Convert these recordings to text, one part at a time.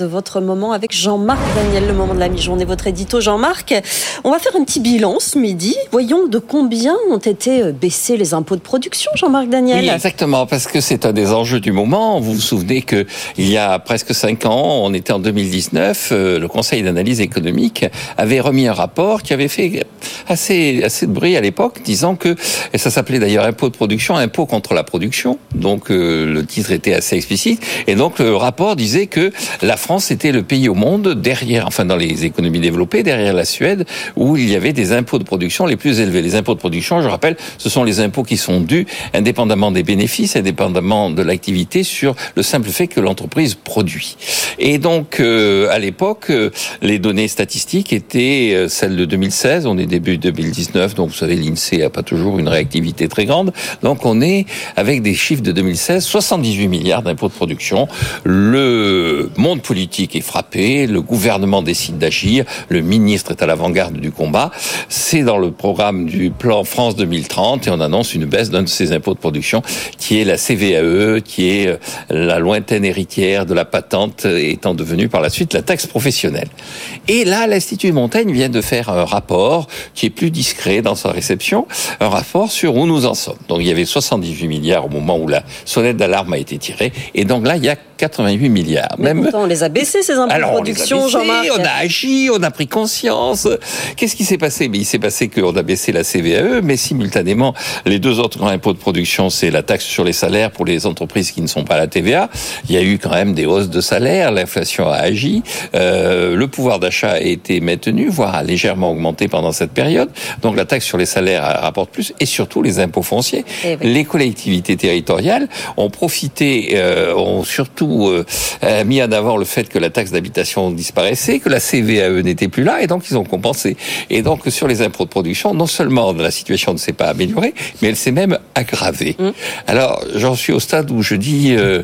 de votre moment avec Jean-Marc Daniel, le moment de la mi-journée, votre édito Jean-Marc. On va faire un petit bilan ce midi. Voyons de combien ont été euh, baissés les impôts de production, Jean-Marc Daniel. Exactement, parce que c'est un des enjeux du moment. Vous vous souvenez que il y a presque cinq ans, on était en 2019, euh, le Conseil d'analyse économique avait remis un rapport qui avait fait assez, assez de bruit à l'époque, disant que, et ça s'appelait d'ailleurs impôt de production, impôt contre la production. Donc, euh, le titre était assez explicite. Et donc, le rapport disait que la France était le pays au monde derrière, enfin dans les économies développées, derrière la Suède, où il y avait des impôts de production les plus élevés. Les impôts de production, je rappelle, ce sont les impôts qui sont dus indépendamment des bénéfices, indépendamment de l'activité, sur le simple fait que l'entreprise produit. Et donc, euh, à l'époque, euh, les données statistiques étaient euh, celles de 2016. On est début 2019, donc vous savez, l'INSEE a pas toujours une réactivité très grande. Donc, on est avec des chiffres de 2016, 78 milliards d'impôts de production. Le monde politique politique est frappé, le gouvernement décide d'agir, le ministre est à l'avant-garde du combat. C'est dans le programme du plan France 2030 et on annonce une baisse d'un de ces impôts de production qui est la CVAE, qui est euh, la lointaine héritière de la patente étant devenue par la suite la taxe professionnelle. Et là, l'Institut Montaigne vient de faire un rapport qui est plus discret dans sa réception, un rapport sur où nous en sommes. Donc il y avait 78 milliards au moment où la sonnette d'alarme a été tirée et donc là il y a 88 milliards. Même on les a baissés ces impôts de production, Jean-Marc. On a agi, on a pris conscience. Qu'est-ce qui s'est passé? Mais il s'est passé qu'on a baissé la CVAE, mais simultanément, les deux autres grands impôts de production, c'est la taxe sur les salaires pour les entreprises qui ne sont pas à la TVA. Il y a eu quand même des hausses de salaires, l'inflation a agi, euh, le pouvoir d'achat a été maintenu, voire a légèrement augmenté pendant cette période. Donc la taxe sur les salaires rapporte plus, et surtout les impôts fonciers. Eh les collectivités territoriales ont profité, euh, ont surtout euh, mis en avant le fait que la taxe d'habitation disparaissait, que la CVAE n'était plus là, et donc ils ont compensé. Et donc sur les impôts de production, non seulement la situation ne s'est pas améliorée, mais elle s'est même aggravée. Mmh. Alors j'en suis au stade où je dis, euh,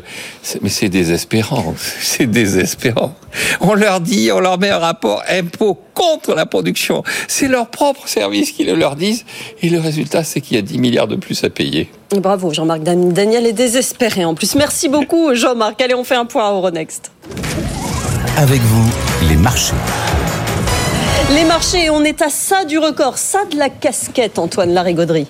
mais c'est désespérant, c'est désespérant. On leur dit, on leur met un rapport impôt contre la production. C'est leur propre service qui le leur disent, et le résultat, c'est qu'il y a 10 milliards de plus à payer. Bravo, Jean-Marc Daniel est désespéré en plus. Merci beaucoup, Jean-Marc. Allez, on fait un point à Euronext. Avec vous, les marchés. Les marchés, on est à ça du record, ça de la casquette, Antoine Larigauderie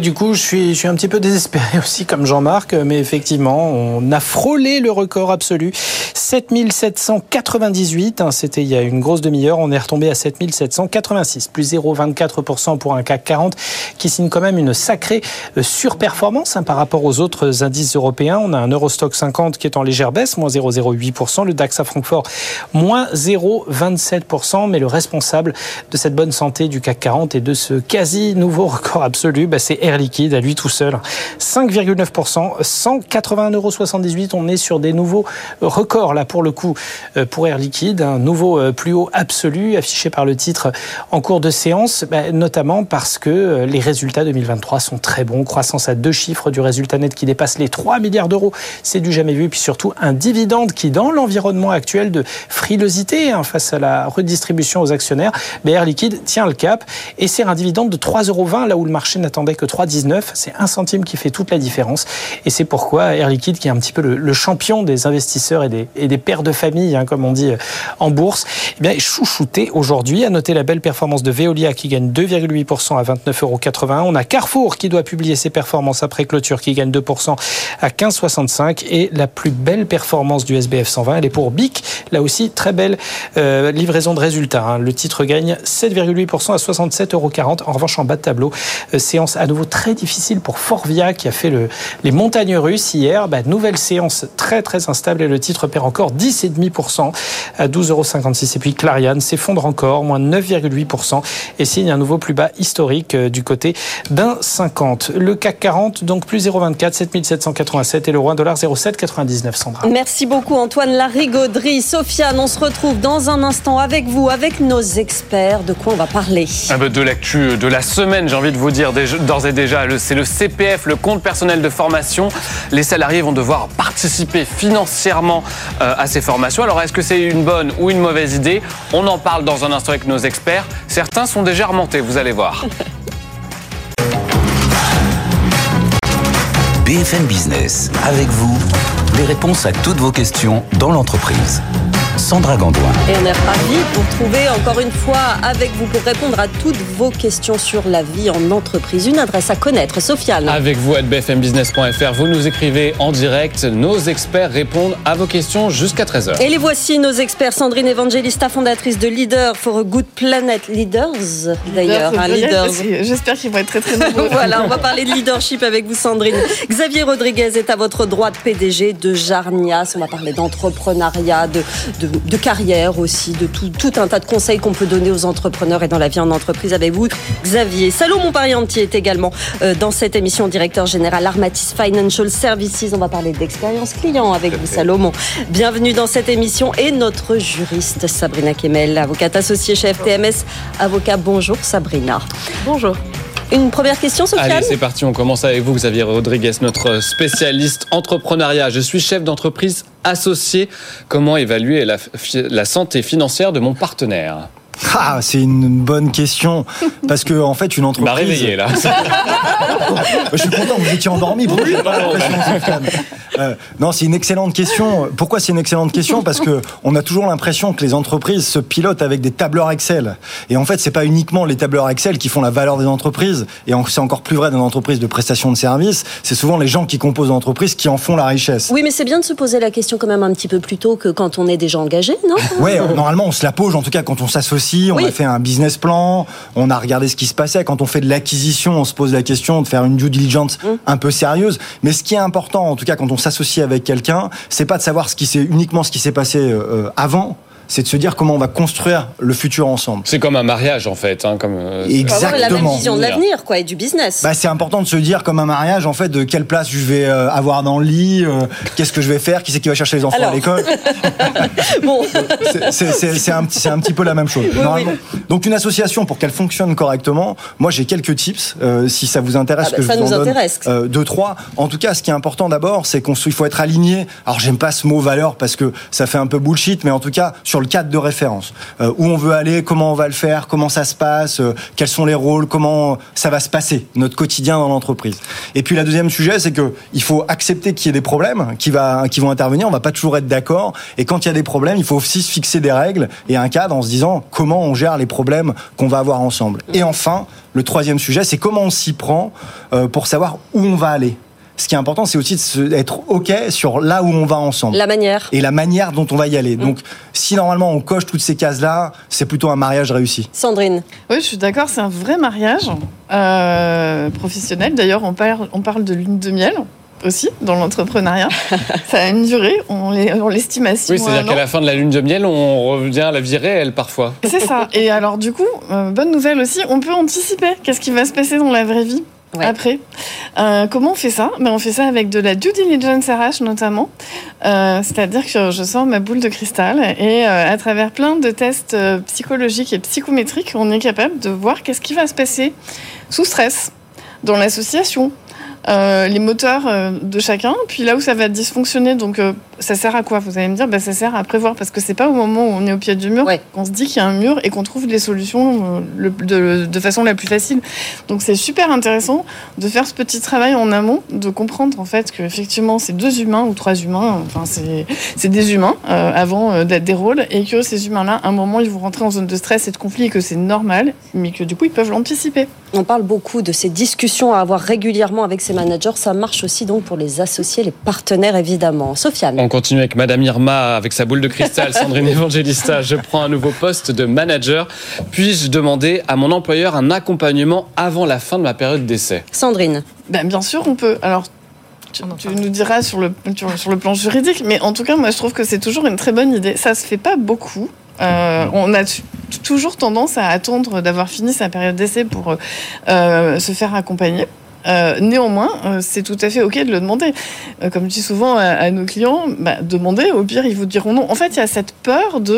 du coup, je suis, un petit peu désespéré aussi, comme Jean-Marc, mais effectivement, on a frôlé le record absolu. 7798, hein, c'était il y a une grosse demi-heure, on est retombé à 7786, plus 0,24% pour un CAC 40, qui signe quand même une sacrée euh, surperformance hein, par rapport aux autres indices européens. On a un Eurostock 50 qui est en légère baisse, moins 0,08%, le DAX à Francfort, moins 0,27%, mais le responsable de cette bonne santé du CAC 40 et de ce quasi nouveau record absolu, bah, c'est Air Liquide à lui tout seul. 5,9%, 181,78 euros. On est sur des nouveaux records là pour le coup euh, pour Air Liquide, un nouveau euh, plus haut absolu affiché par le titre en cours de séance, bah, notamment parce que euh, les résultats 2023 sont très bons. Croissance à deux chiffres du résultat net qui dépasse les 3 milliards d'euros. C'est du jamais vu. Puis surtout un dividende qui, dans l'environnement actuel de frilosité hein, face à la redistribution aux actionnaires, bah, Air Liquide tient le cap et c'est un dividende de 3,20 euros là où le marché n'attendait que 3,19. C'est un centime qui fait toute la différence. Et c'est pourquoi Air Liquide, qui est un petit peu le, champion des investisseurs et des, pères de famille, hein, comme on dit euh, en bourse, eh bien, est chouchouté aujourd'hui. À noter la belle performance de Veolia qui gagne 2,8% à 29,81 euros. On a Carrefour qui doit publier ses performances après clôture qui gagne 2% à 15,65. Et la plus belle performance du SBF 120, elle est pour BIC. Là aussi, très belle euh, livraison de résultats. Hein. Le titre gagne 7,8% à 67,40 euros. En revanche, en bas de tableau, euh, séance à nouveau très difficile pour Forvia qui a fait le, les montagnes russes hier. Bah, nouvelle séance très très instable et le titre perd encore 10,5% à 12,56 euros. Et puis Clariane s'effondre encore, moins 9,8% et signe un nouveau plus bas historique euh, du côté d'un 50. Le CAC 40 donc plus 0,24, 7787 et le roi dollar 0,799 Sandra. Merci beaucoup Antoine Larigauderie. Sofiane, on se retrouve dans un instant avec vous, avec nos experts. De quoi on va parler? De l'actu de la semaine, j'ai envie de vous dire déjà d'ores et déjà, c'est le CPF, le compte personnel de formation. Les salariés vont devoir participer financièrement euh, à ces formations. Alors est-ce que c'est une bonne ou une mauvaise idée? On en parle dans un instant avec nos experts. Certains sont déjà remontés, vous allez voir. BFM Business, avec vous, Des réponses à toutes vos questions dans l'entreprise. Sandra Gandoin. Et on est ravis de vous retrouver encore une fois avec vous pour répondre à toutes vos questions sur la vie en entreprise. Une adresse à connaître, Sofiane. Avec vous, à bfmbusiness.fr, vous nous écrivez en direct. Nos experts répondent à vos questions jusqu'à 13h. Et les voici, nos experts. Sandrine Evangelista, fondatrice de Leader for a Good Planet. Leaders, d'ailleurs. hein, leaders. J'espère qu'ils vont être très très nombreux. voilà, on va parler de leadership avec vous, Sandrine. Xavier Rodriguez est à votre droite, PDG de Jarnias. On va parler d'entrepreneuriat, de, de, de carrière aussi, de tout, tout un tas de conseils qu'on peut donner aux entrepreneurs et dans la vie en entreprise avec vous, Xavier. Salomon Parianti est également euh, dans cette émission, directeur général Armatis Financial Services. On va parler d'expérience client avec vous, Salomon. Bienvenue dans cette émission et notre juriste Sabrina Kemel, avocate associée chez FTMS. Avocat, bonjour Sabrina. Bonjour. Une première question, Sofiane Allez, c'est parti, on commence avec vous, Xavier Rodriguez, notre spécialiste entrepreneuriat. Je suis chef d'entreprise associé. Comment évaluer la, la santé financière de mon partenaire? Ah, c'est une bonne question. Parce que, en fait, une Il m'a entreprise. réveillé là. Je suis content, vous étiez endormi. Sofiane. Euh, non, c'est une excellente question. Pourquoi c'est une excellente question? Parce que on a toujours l'impression que les entreprises se pilotent avec des tableurs Excel. Et en fait, c'est pas uniquement les tableurs Excel qui font la valeur des entreprises. Et c'est encore plus vrai dans une entreprise de prestation de services. C'est souvent les gens qui composent l'entreprise qui en font la richesse. Oui, mais c'est bien de se poser la question quand même un petit peu plus tôt que quand on est déjà engagé, non? Ouais, normalement on se la pose. En tout cas, quand on s'associe, on Oui. a fait un business plan, on a regardé ce qui se passait. Quand on fait de l'acquisition, on se pose la question de faire une due diligence Mmh. un peu sérieuse. Mais ce qui est important, en tout cas, quand on s'associe avec quelqu'un, c'est pas de savoir ce qui s'est uniquement ce qui s'est passé euh, avant. C'est de se dire comment on va construire le futur ensemble. C'est comme un mariage en fait. Hein, comme, euh, avoir la même Exactement. vision de l'avenir, quoi, et du business. Bah, c'est important de se dire comme un mariage en fait de quelle place je vais euh, avoir dans le lit, euh, qu'est-ce que je vais faire, qui c'est qui va chercher les enfants Alors. à l'école. bon, C'est- un, petit- c'est un petit peu la même chose. Normalement. Donc une association pour qu'elle fonctionne correctement, moi j'ai quelques tips euh, si ça vous intéresse Ah bah, que je ça vous en nous donne, euh, deux trois. En tout cas, ce qui est important d'abord, c'est qu'on il faut être aligné. Alors j'aime pas ce mot valeur parce que ça fait un peu bullshit, mais en tout cas sur le cadre de référence, Euh, où on veut aller, comment on va le faire, comment ça se passe, euh, quels sont les rôles, comment ça va se passer notre quotidien dans l'entreprise. Et puis la deuxième sujet, c'est que il faut accepter qu'il y ait des problèmes qui va qui vont intervenir. On va pas toujours être d'accord. Et quand il y a des problèmes, il faut aussi se fixer des règles et un cadre en se disant comment on gère les problèmes qu'on va avoir ensemble. Et enfin, le troisième sujet, c'est comment on s'y prend euh, pour savoir où on va aller. Ce qui est important, c'est aussi d'être OK sur là où on va ensemble. la manière. Et la manière dont on va y aller. Donc, si normalement on coche toutes ces cases-là, c'est plutôt un mariage réussi. Sandrine, Oui, je suis d'accord, c'est un vrai mariage euh, professionnel. D'ailleurs, on parle, on parle de lune de miel aussi dans l'entrepreneuriat. Ça a une durée, on l'est- on l'estime à six Oui, mois. c'est-à-dire qu'à la fin de la lune de miel, on revient à la vie réelle parfois. C'est ça. Et alors, du coup, euh, bonne nouvelle aussi, on peut anticiper qu'est-ce qui va se passer dans la vraie vie. Après, Euh, comment on fait ça? Ben, On fait ça avec de la due diligence RH notamment. Euh, C'est-à-dire que je sors ma boule de cristal et euh, à travers plein de tests psychologiques et psychométriques, on est capable de voir qu'est-ce qui va se passer sous stress dans l'association. les moteurs de chacun, puis là où ça va dysfonctionner, donc ça sert à quoi Vous allez me dire, bah, ça sert à prévoir, parce que c'est pas au moment où on est au pied du mur Ouais. qu'on se dit qu'il y a un mur et qu'on trouve les solutions euh, le- de, de façon la plus facile. Donc c'est super intéressant de faire ce petit travail en amont, de comprendre en fait qu'effectivement c'est deux humains ou trois humains, enfin c'est c'est des humains euh, avant euh, d'être des rôles, et que ces humains-là, à un moment, ils vont rentrer en zone de stress et de conflit, et que c'est normal, mais que du coup ils peuvent l'anticiper. on parle beaucoup de ces discussions à avoir régulièrement avec ces managers. Ça marche aussi donc pour les associés, les partenaires évidemment. Sofiane. On continue avec Madame Irma avec sa boule de cristal, Sandrine Evangelista. Je prends un nouveau poste de manager. Puis-je demander à mon employeur un accompagnement avant la fin de ma période d'essai? Sandrine. Ben, bien sûr, on peut. Alors, tu, tu nous diras sur le, sur, le plan juridique, mais en tout cas, moi, je trouve que c'est toujours une très bonne idée. Ça se fait pas beaucoup. Euh, on a toujours tendance à attendre d'avoir fini sa période d'essai pour euh, se faire accompagner. Euh, néanmoins, euh, c'est tout à fait OK de le demander. Euh, comme je dis souvent à, à nos clients, bah, demandez, au pire, ils vous diront non. En fait, il y a cette peur de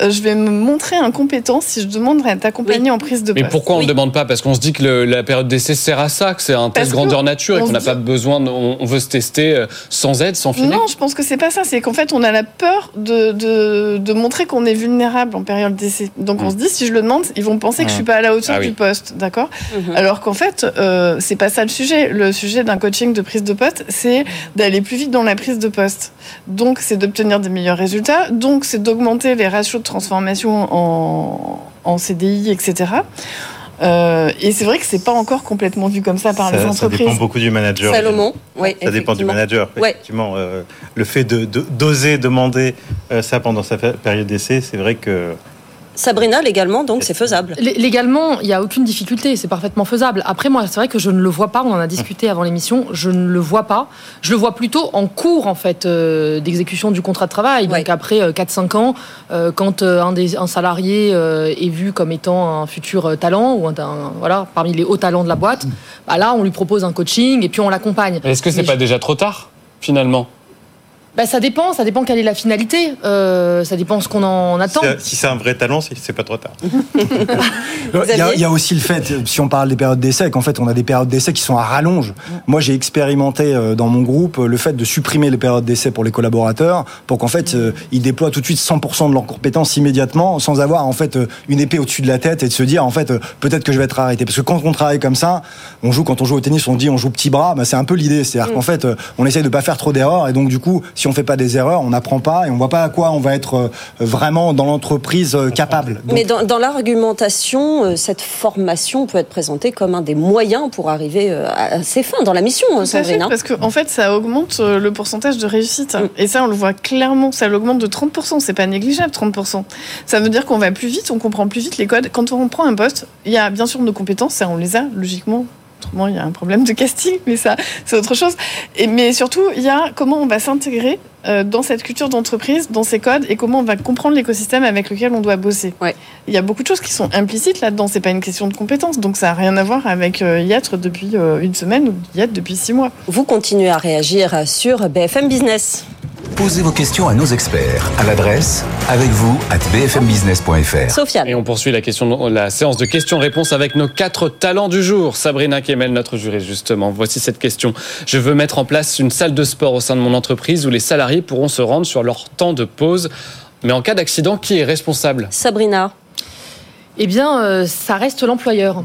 euh, je vais me montrer incompétent si je demande à être accompagné en prise de Mais poste. pourquoi on ne Oui. demande pas? Parce qu'on se dit que le- la période d'essai sert à ça, que c'est un Parce test que grandeur nature et on qu'on n'a pas besoin, de- on, veut se tester sans aide, sans filet. Non, je pense que c'est pas ça. C'est qu'en fait, on a la peur de, de, de montrer qu'on est vulnérable en période d'essai. Donc on Mm. se dit, si je le demande, ils vont penser que je suis pas à la hauteur Ah oui. du poste, d'accord? Mhm. Alors qu'en fait, euh, c'est pas ça le sujet. Le sujet d'un coaching de prise de poste, c'est d'aller plus vite dans la prise de poste. Donc, c'est d'obtenir des meilleurs résultats. Donc, c'est d'augmenter les ratios de transformation en, en CDI, etc. Euh, et c'est vrai que c'est pas encore complètement vu comme ça par ça, les entreprises. Ça dépend beaucoup du manager. Salomon, oui. Ça dépend du manager. Ouais. Effectivement, euh, le fait de d'oser demander euh, ça pendant sa période d'essai, c'est vrai que Sabrina, légalement, donc c'est faisable. Légalement, il n'y a aucune difficulté, c'est parfaitement faisable. Après, moi, c'est vrai que je ne le vois pas, on en a discuté avant l'émission, je ne le vois pas. Je le vois plutôt en cours, en fait, euh, d'exécution du contrat de travail. Ouais. Donc après euh, 4-5 ans, euh, quand euh, un, des, un salarié euh, est vu comme étant un futur euh, talent, ou un, un- voilà, parmi les hauts talents de la boîte, bah là, on lui propose un coaching et puis on l'accompagne. Est-ce que c'est pas déjà trop tard, finalement? Bah, ça dépend, ça dépend quelle est la finalité, euh, ça dépend ce qu'on en attend. si- c'est un vrai talent, c'est pas trop tard. Il y, a, il y a aussi le fait, si on parle des périodes d'essai, qu'en fait on a des périodes d'essai qui sont à rallonge. Moi j'ai expérimenté euh, dans mon groupe euh, le fait de supprimer les périodes d'essai pour les collaborateurs pour qu'en fait ils déploient tout de suite 100% de leurs compétences immédiatement sans avoir en fait une épée au-dessus de la tête et de se dire en fait peut-être que je vais être arrêté. Parce que quand on travaille comme ça, on joue quand on joue au tennis, on dit on joue petit bras, bah, c'est un peu l'idée. C'est-à-dire qu'en fait on essaye de pas faire trop d'erreurs et donc du coup si on fait pas des erreurs, on n'apprend pas et on voit pas à quoi on va être euh, vraiment dans l'entreprise euh, capable. Donc, Mais dans, dans l'argumentation, euh, cette formation peut être présentée comme un des moyens pour arriver à ses fins dans la mission, Tout à fait, Sandrine. hein. parce qu'en en fait, ça augmente le pourcentage de réussite. Mm. Et ça, on le voit clairement, ça l'augmente de 30%. C'est pas négligeable, 30%. Ça veut dire qu'on va plus vite, on comprend plus vite les codes. Quand on prend un poste, il y a bien sûr nos compétences, ça, on les a, logiquement. Autrement, il y a un problème de casting, mais ça, c'est autre chose. Et, mais surtout, il y a comment on va s'intégrer euh, dans cette culture d'entreprise, dans ces codes, et comment on va comprendre l'écosystème avec lequel on doit bosser. Ouais. Il y a beaucoup de choses qui sont implicites là-dedans. C'est pas une question de compétences, donc ça n'a rien à voir avec euh, y être depuis euh, une semaine ou y être depuis six mois. Vous continuez à réagir sur BFM Business. Posez vos questions à nos experts à l'adresse avec vous at bfmbusiness.fr. Sofiane. Et on poursuit la, question, la séance de questions-réponses avec nos quatre talents du jour. Sabrina Kemel, notre juriste, justement. Voici cette question. Je veux mettre en place une salle de sport au sein de mon entreprise où les salariés pourront se rendre sur leur temps de pause. Mais en cas d'accident, qui est responsable? Sabrina. Eh bien, euh, ça reste l'employeur.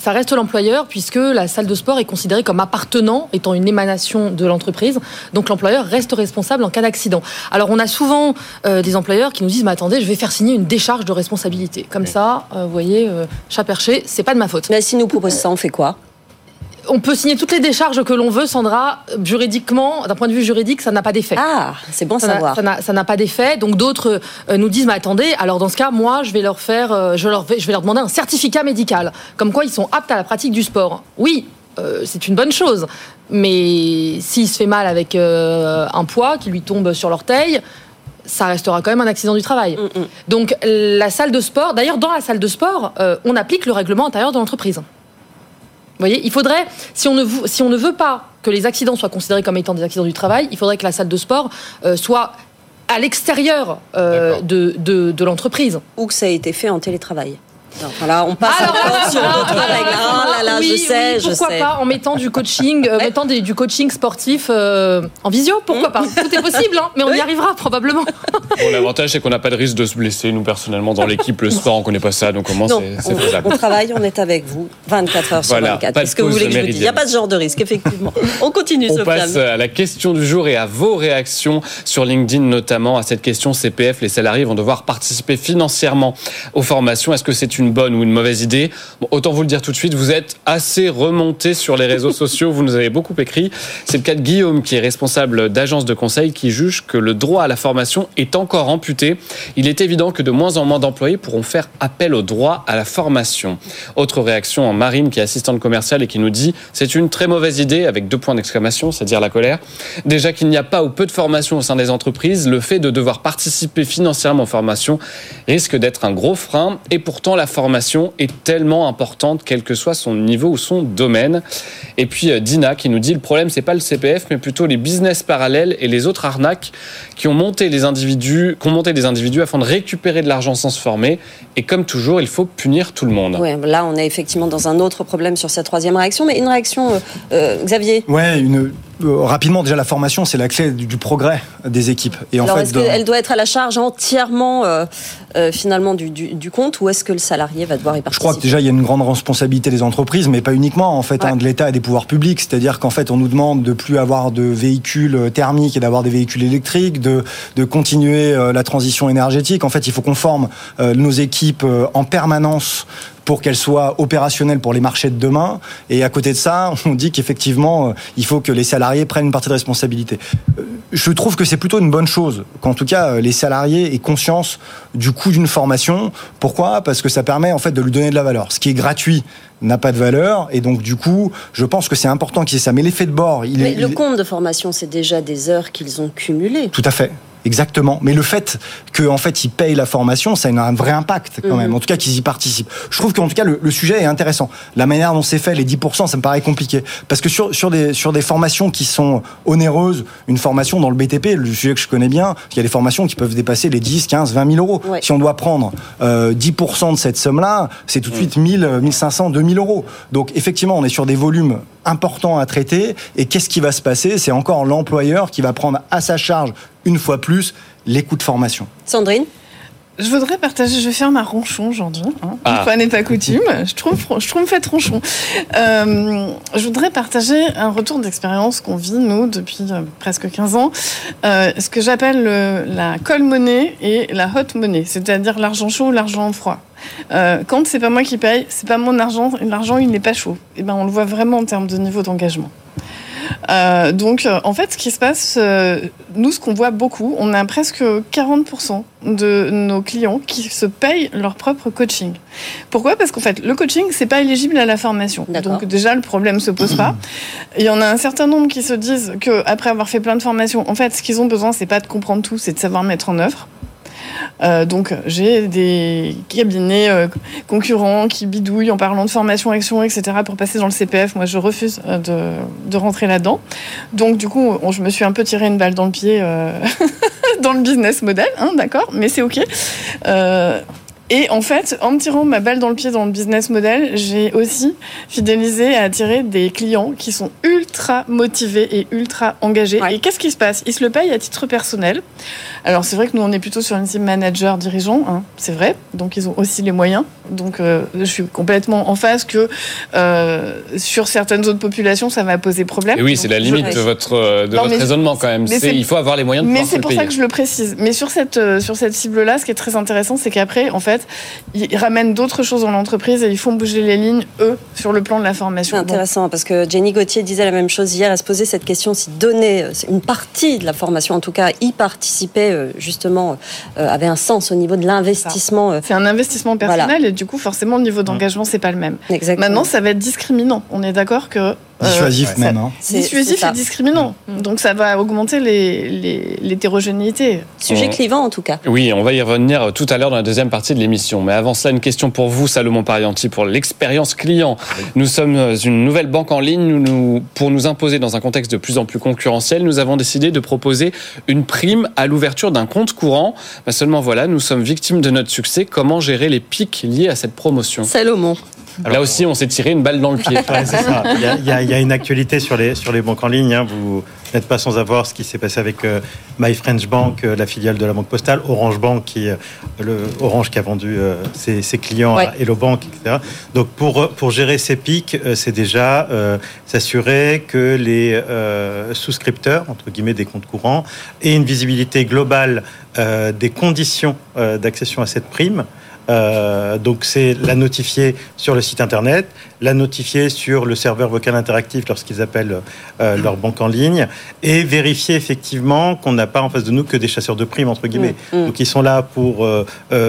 Ça reste l'employeur puisque la salle de sport est considérée comme appartenant, étant une émanation de l'entreprise. Donc l'employeur reste responsable en cas d'accident. Alors on a souvent euh, des employeurs qui nous disent, mais attendez, je vais faire signer une décharge de responsabilité. Comme ça, euh, vous voyez, euh, chat perché, c'est pas de ma faute. Mais si nous propose ça, on fait quoi? On peut signer toutes les décharges que l'on veut, Sandra. Juridiquement, d'un point de vue juridique, ça n'a pas d'effet. Ah, c'est bon Ça n'a- savoir. ça n'a- pas d'effet. Donc d'autres euh, nous disent, mais attendez, alors dans ce cas, moi, je vais leur faire, euh, je, leur, vais- je vais leur demander un certificat médical, comme quoi ils sont aptes à la pratique du sport. Oui, euh, c'est une bonne chose, mais s'il se fait mal avec euh, un poids qui lui tombe sur l'orteil, ça restera quand même un accident du travail. Mm, mm. Donc la salle de sport, d'ailleurs dans la salle de sport, euh, on applique le règlement intérieur de l'entreprise. Vous voyez, il faudrait, si on, ne, vou- si on ne veut pas que les accidents soient considérés comme étant des accidents du travail, il faudrait que la salle de sport euh, soit à l'extérieur euh, D'accord. de, de, de l'entreprise. Ou que ça a été fait en télétravail. Alors, on passe Alors, encore alors, sur d'autres règles. Ah là là, oui, je sais, oui, je pourquoi sais. pas en mettant du coaching, euh, mettant des- du coaching sportif euh, en visio, pourquoi pas Tout est possible, hein, mais on y arrivera probablement. Bon, L'avantage, c'est qu'on n'a pas de risque de se blesser, nous, personnellement, dans l'équipe. Le sport, on connaît pas ça, donc au moins, c'est faisable. on travaille, on est avec vous 24 heures sur Voilà, 24. pas de Qu'est-ce que vous voulez que je vous dise? Il n'y a pas ce genre de risque, effectivement. On continue, On passe à la question du jour et à vos réactions sur LinkedIn notamment à cette question CPF. Les salariés vont devoir participer financièrement aux formations. Est-ce que c'est une bonne ou une mauvaise idée Autant vous le dire tout de suite, vous êtes assez remonté sur les réseaux sociaux. Vous nous avez beaucoup écrit. C'est le cas de Guillaume qui est responsable d'agence de conseil qui juge que le droit à la formation est encore amputé. Il est évident que de moins en moins d'employés pourront faire appel au droit à la formation. Autre réaction en Marine qui est assistante commerciale et qui nous dit c'est une très mauvaise idée avec deux points d'exclamation, c'est-à-dire la colère. Déjà qu'il n'y a pas ou peu de formation au sein des entreprises, le fait de devoir participer financièrement aux formations risque d'être un gros frein et pourtant la formation est tellement importante quel que soit son niveau ou son domaine. Et puis euh, Dina qui nous dit le problème c'est pas le CPF mais plutôt les business parallèles et les autres arnaques qui ont monté les individus, qui ont monté des individus afin de récupérer de l'argent sans se former et comme toujours il faut punir tout le monde. Ouais, là, on est effectivement dans un autre problème sur cette troisième réaction, mais une réaction, euh, euh, Xavier. Ouais, une, rapidement, déjà, la formation, c'est la clé du, progrès des équipes. Et en Alors, fait, est-ce qu'elle doit être à la charge entièrement euh, euh, finalement du, du, du compte ou est-ce que le salarié va devoir y Je participer crois que déjà il y a une grande responsabilité des entreprises, mais pas uniquement en fait, hein, de l'État et des pouvoirs publics. C'est-à-dire qu'en fait, on nous demande de plus avoir de véhicules euh, thermiques et d'avoir des véhicules électriques, de, de continuer euh, la transition énergétique. En fait, il faut qu'on forme euh, nos équipes en permanence pour qu'elles soient opérationnelles pour les marchés de demain. Et à côté de ça, on dit qu'effectivement, il faut que les salariés prennent une partie de responsabilité. Je trouve que c'est plutôt une bonne chose qu'en tout cas les salariés aient conscience du coût d'une formation. Pourquoi? Parce que ça permet en fait de lui donner de la valeur. Ce qui est gratuit n'a pas de valeur et donc du coup, je pense que c'est important qu'il y ait ça. Mais l'effet de bord, il Mais est le il compte de formation, c'est déjà des heures qu'ils ont cumulées. tout à fait. Exactement. Mais le fait qu'en fait ils payent la formation, ça a un vrai impact quand Mhm. même. En tout cas qu'ils y participent. Je trouve qu'en tout cas le, le sujet est intéressant. La manière dont c'est fait, les 10%, ça me paraît compliqué. Parce que sur, sur, des, sur des formations qui sont onéreuses, une formation dans le BTP, le sujet que je connais bien, il y a des formations qui peuvent dépasser les 10, 15, 20 000 euros. Ouais. Si on doit prendre euh, 10% de cette somme-là, c'est tout de suite 1000, 1500, 2000 euros. Donc effectivement, on est sur des volumes importants à traiter. Et qu'est-ce qui va se passer? C'est encore l'employeur qui va prendre à sa charge une fois plus les coûts de formation. Sandrine Je voudrais partager, je vais faire ma ronchon aujourd'hui. Hein. Ah. Une fois n'est pas coutume. Je trouve, je trouve fait ronchon. Euh, je voudrais partager un retour d'expérience qu'on vit, nous, depuis euh, presque 15 ans. Euh, ce que j'appelle le- la cold money et la hot money, c'est-à-dire l'argent chaud ou l'argent froid. Euh, quand c'est pas moi qui paye, c'est pas mon argent, l'argent il n'est pas chaud. Et ben on le voit vraiment en termes de niveau d'engagement. Euh, donc, euh, en fait, ce qui se passe, euh, nous, ce qu'on voit beaucoup, on a presque 40% de nos clients qui se payent leur propre coaching. Pourquoi? Parce qu'en fait, le coaching, c'est pas éligible à la formation. Donc, déjà, le problème se pose pas. Il y en a un certain nombre qui se disent que après avoir fait plein de formations, en fait, ce qu'ils ont besoin, c'est pas de comprendre tout, c'est de savoir mettre en œuvre. Euh, donc j'ai des cabinets euh, concurrents qui bidouillent en parlant de formation, action, etc. pour passer dans le CPF. Moi, je refuse euh, de, de rentrer là-dedans. Donc du coup, je me suis un peu tiré une balle dans le pied dans le business model, hein, d'accord, mais c'est ok. Et en fait, en me tirant ma balle dans le pied dans le business model, j'ai aussi fidélisé et attiré des clients qui sont ultra motivés et ultra engagés. Ouais. Et qu'est-ce qui se passe? Ils se le payent à titre personnel. Alors c'est vrai que nous on est plutôt sur une team manager dirigeant, hein, c'est vrai. Donc ils ont aussi les moyens. Donc euh, je suis complètement en phase que euh, sur certaines autres populations ça va poser problème. Et oui, c'est la je- limite de votre, euh, de Non, votre mais- raisonnement quand même. mais C'est- c'est- il faut avoir les moyens de Mais pouvoir se c'est le pour payer. ça que je le précise. Mais sur cette, euh, sur cette cible-là, ce qui est très intéressant, c'est qu'après, en fait, ils ramènent d'autres choses dans l'entreprise et ils font bouger les lignes, eux, sur le plan de la C'est formation. Donc, intéressant parce que Jenny Gauthier disait la même chose hier. Elle se posait cette question si donner une partie de la formation, en tout cas y participer, euh, justement, euh, avait un sens au niveau de l'investissement. euh, c'est un investissement personnel et du coup, forcément, le niveau d'engagement, c'est pas le même. Exactement. Maintenant, ça va être discriminant. On est d'accord que. Euh, Dissuasif même. hein. Dissuasif et discriminant. Donc, ça va augmenter les- les- l'hétérogénéité. Sujet On- clivant, en tout cas. Oui, on va y revenir tout à l'heure dans la deuxième partie de l'émission. Mais avant cela, une question pour vous, Salomon Parianti, pour l'expérience client. Nous sommes une nouvelle banque en ligne. Nous, nous- pour nous imposer dans un contexte de plus en plus concurrentiel, nous avons décidé de proposer une prime à l'ouverture d'un compte courant. Bah, seulement voilà, nous sommes victimes de notre succès. Comment gérer les pics liés à cette promotion? Salomon. Là aussi, on s'est tiré une balle dans le pied. Ouais, c'est ça. Il y, a, il y une actualité sur les, sur les banques en ligne. hein. Vous n'êtes pas sans avoir ce qui s'est passé avec euh, My French Bank, euh, la filiale de la Banque Postale, Orange Bank, qui, euh, le, Orange qui a vendu euh, ses, ses clients Ouais. à Hello Bank, etc. Donc pour, pour gérer ces pics, euh, c'est déjà euh, s'assurer que les euh, souscripteurs, entre guillemets, des comptes courants, aient une visibilité globale euh, des conditions euh, d'accession à cette prime. Euh, donc c'est la notifier sur le site internet, la notifier sur le serveur vocal interactif lorsqu'ils appellent euh, leur banque en ligne, et vérifier effectivement qu'on n'a pas en face de nous que des chasseurs de primes entre guillemets. Mm, mm. Donc ils sont là pour euh,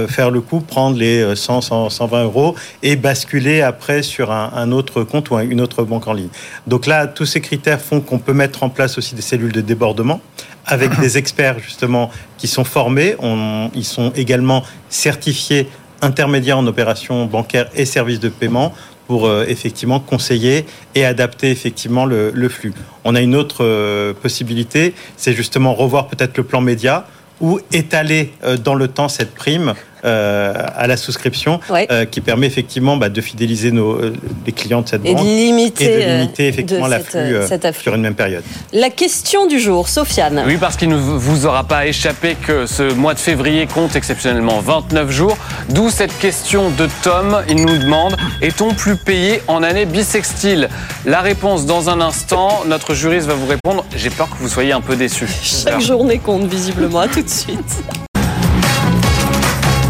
faire le coup, prendre les euh, 100, 100, 120 euros et basculer après sur un, un autre compte ou un- une autre banque en ligne. Donc là, tous ces critères font qu'on peut mettre en place aussi des cellules de débordement avec des experts justement qui sont formés. On- ils sont également certifiés intermédiaires en opérations bancaires et services de paiement pour euh, effectivement conseiller et adapter effectivement le, le flux. On a une autre euh, possibilité, c'est justement revoir peut-être le plan média ou étaler euh, dans le temps cette prime euh, à la souscription, Ouais. euh, qui permet effectivement bah, de fidéliser nos, euh, les clients de cette Et banque limiter, et de limiter effectivement l'afflux sur une même période. La question du jour, Sofiane. Oui, parce qu'il ne vous aura pas échappé que ce mois de février compte exceptionnellement 29 jours. D'où cette question de Tom. Il nous demande est-on plus payé en année bissextile La réponse dans un instant. Notre juriste va vous répondre. J'ai peur que vous soyez un peu déçus. Chaque journée compte visiblement. À tout de suite.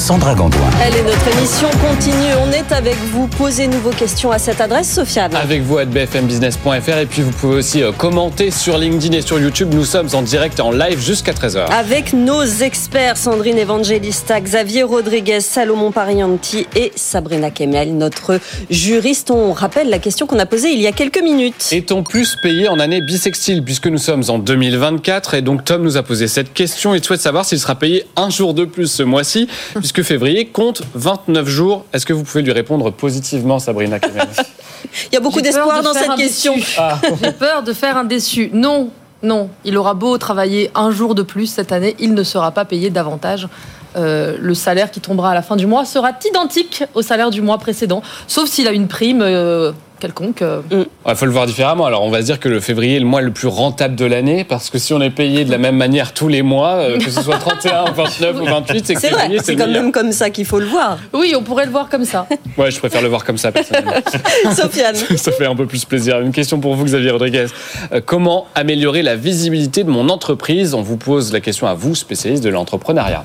Sandra Gandoin. Elle est notre émission continue. On est avec vous. Posez-nous vos questions à cette adresse, Sofiane. Avec vous à bfmbusiness.fr et puis vous pouvez aussi euh, commenter sur LinkedIn et sur YouTube. Nous sommes en direct et en live jusqu'à 13h. Avec nos experts, Sandrine Evangelista, Xavier Rodriguez, Salomon Parianti et Sabrina Kemel, notre juriste. On rappelle la question qu'on a posée il y a quelques minutes. Est-on plus payé en année bissextile puisque nous sommes en 2024 et donc Tom nous a posé cette question et souhaite savoir s'il sera payé un jour de plus ce mois-ci puisque février compte 29 jours. Est-ce que vous pouvez lui répondre positivement Sabrina Il y a beaucoup d'espoir de dans cette question. Ah. J'ai peur de faire un déçu. Non, non. Il aura beau travailler un jour de plus cette année, il ne sera pas payé davantage. Euh, le salaire qui tombera à la fin du mois sera identique au salaire du mois précédent, sauf s'il a une prime euh, quelconque. euh. Il faut le voir différemment. Alors, on va se dire que le février est le mois le plus rentable de l'année, parce que si on est payé de la même manière tous les mois, euh, que ce soit 31, 29 ou 28, c'est que C'est vrai, c'est quand meilleur. même comme ça qu'il faut le voir. Oui, on pourrait le voir comme ça. Ouais, je préfère le voir comme ça, personnellement. Sofiane. ça fait un peu plus plaisir. Une question pour vous, Xavier Rodriguez. Euh, comment améliorer la visibilité de mon entreprise? On vous pose la question à vous, spécialiste de l'entrepreneuriat.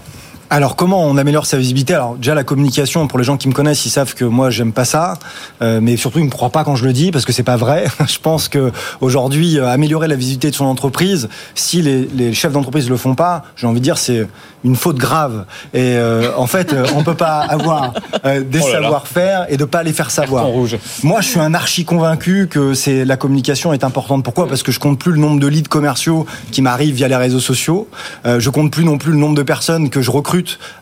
Alors comment on améliore sa visibilité? Alors déjà la communication pour les gens qui me connaissent, ils savent que moi j'aime pas ça, Euh, mais surtout ils me croient pas quand je le dis parce que c'est pas vrai. je pense que aujourd'hui euh, améliorer la visibilité de son entreprise, si les, les chefs d'entreprise le font pas, j'ai envie de dire c'est une faute grave. Et euh, en fait euh, on peut pas avoir euh, des Oh savoir-faire et de pas les faire savoir. Rouge. Moi, je suis un archi convaincu que c'est la communication est importante. Pourquoi? Parce que je compte plus le nombre de leads commerciaux qui m'arrivent via les réseaux sociaux. Euh, je compte plus non plus le nombre de personnes que je recrute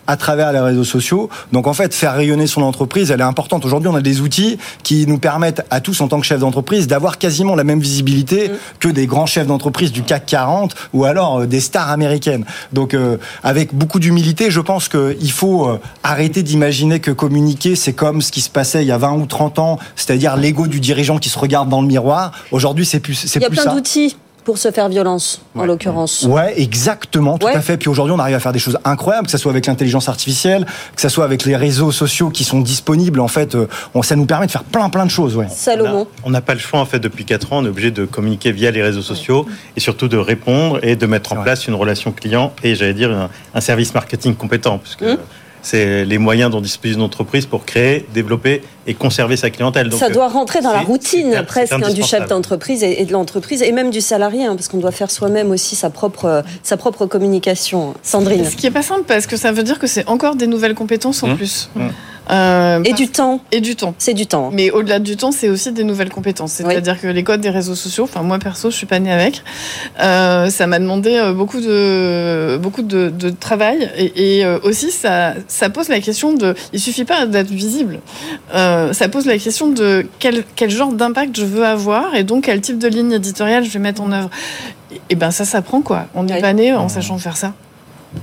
à travers les réseaux sociaux. Donc en fait, faire rayonner son entreprise, elle est importante. Aujourd'hui, on a des outils qui nous permettent à tous en tant que chefs d'entreprise d'avoir quasiment la même visibilité que des grands chefs d'entreprise du CAC 40 ou alors euh, des stars américaines. Donc euh, avec beaucoup d'humilité, je pense qu'il faut euh, arrêter d'imaginer que communiquer, c'est comme ce qui se passait il y a 20 ou 30 ans, c'est-à-dire l'ego du dirigeant qui se regarde dans le miroir. Aujourd'hui, c'est plus, c'est Il y a plus plein d'outils pour se faire violence, en l'occurrence. Ouais, exactement, tout Ouais. à fait. Puis aujourd'hui, on arrive à faire des choses incroyables, que ce soit avec l'intelligence artificielle, que ce soit avec les réseaux sociaux qui sont disponibles. En fait, euh, on, ça nous permet de faire plein, plein de choses. Ouais. Salomon. On n'a pas le choix en fait depuis 4 ans, on est obligé de communiquer via les réseaux sociaux et surtout de répondre et de mettre en vrai. place une relation client et j'allais dire un, un service marketing compétent puisque Hum. C'est les moyens dont dispose une entreprise pour créer, développer et conserver sa clientèle. Donc, ça euh, doit rentrer dans la routine presque hein, du chef d'entreprise et, et de l'entreprise et même du salarié, hein, parce qu'on doit faire soi-même aussi sa propre, euh, sa propre communication. Sandrine. Ce qui est pas simple parce que ça veut dire que c'est encore des nouvelles compétences en Mmh. plus. Mmh. Euh, Et du temps, et du temps. c'est du temps. Mais au-delà du temps, c'est aussi des nouvelles compétences. C'est-à-dire que les codes des réseaux sociaux, enfin moi perso, je suis pas née avec. Euh, ça m'a demandé euh, beaucoup de beaucoup de, de travail et, et, aussi ça ça pose la question de. Il suffit pas d'être visible. Euh, ça pose la question de quel quel genre d'impact je veux avoir et donc quel type de ligne éditoriale je vais mettre en œuvre. Et, et ben ça s'apprend quoi. On n'est pas né en sachant faire ça.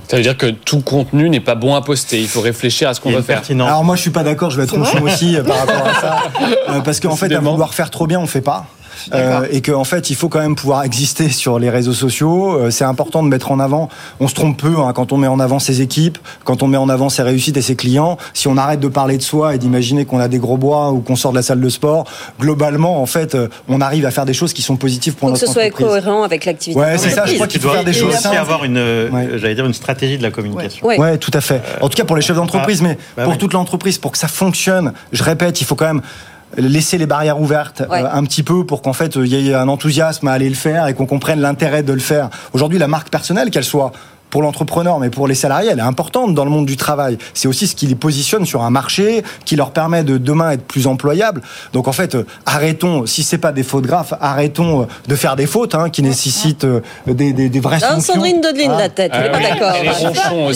Ça veut dire que tout contenu n'est pas bon à poster. Il faut réfléchir à ce qu'on veut faire. Alors moi, je suis pas d'accord. Je vais être ronchon aussi euh, par rapport à ça, Euh, parce qu'en fait, à vouloir faire trop bien, on fait pas. Euh, et qu'en fait, il faut quand même pouvoir exister sur les réseaux sociaux. Euh, c'est important de mettre en avant. On se trompe peu hein, quand on met en avant ses équipes, quand on met en avant ses réussites et ses clients. Si on arrête de parler de soi et d'imaginer qu'on a des gros bois ou qu'on sort de la salle de sport, globalement, en fait, euh, on arrive à faire des choses qui sont positives pour Faut que ce notre soit entreprise. cohérent avec l'activité. Ouais, c'est ça, je crois tu qu'il faut dois faire des il faut choses aussi simples. avoir une, Ouais. j'allais dire une stratégie de la communication. Ouais. Ouais, tout à fait. En tout cas pour les chefs d'entreprise, mais bah pour toute l'entreprise, pour que ça fonctionne, je répète, il faut quand même laisser les barrières ouvertes Ouais. euh, un petit peu pour qu'en fait il y ait un enthousiasme à aller le faire et qu'on comprenne l'intérêt de le faire. Aujourd'hui, la marque personnelle, qu'elle soit pour l'entrepreneur, mais pour les salariés, elle est importante dans le monde du travail. C'est aussi ce qui les positionne sur un marché, qui leur permet de demain être plus employables. Donc en fait, euh, arrêtons, si c'est pas des fautes graves, arrêtons euh, de faire des fautes hein, qui nécessitent euh, des, des, des vraies Ah, sanctions. Sandrine Dodeline, Ah. la tête, elle Ah pas oui, d'accord.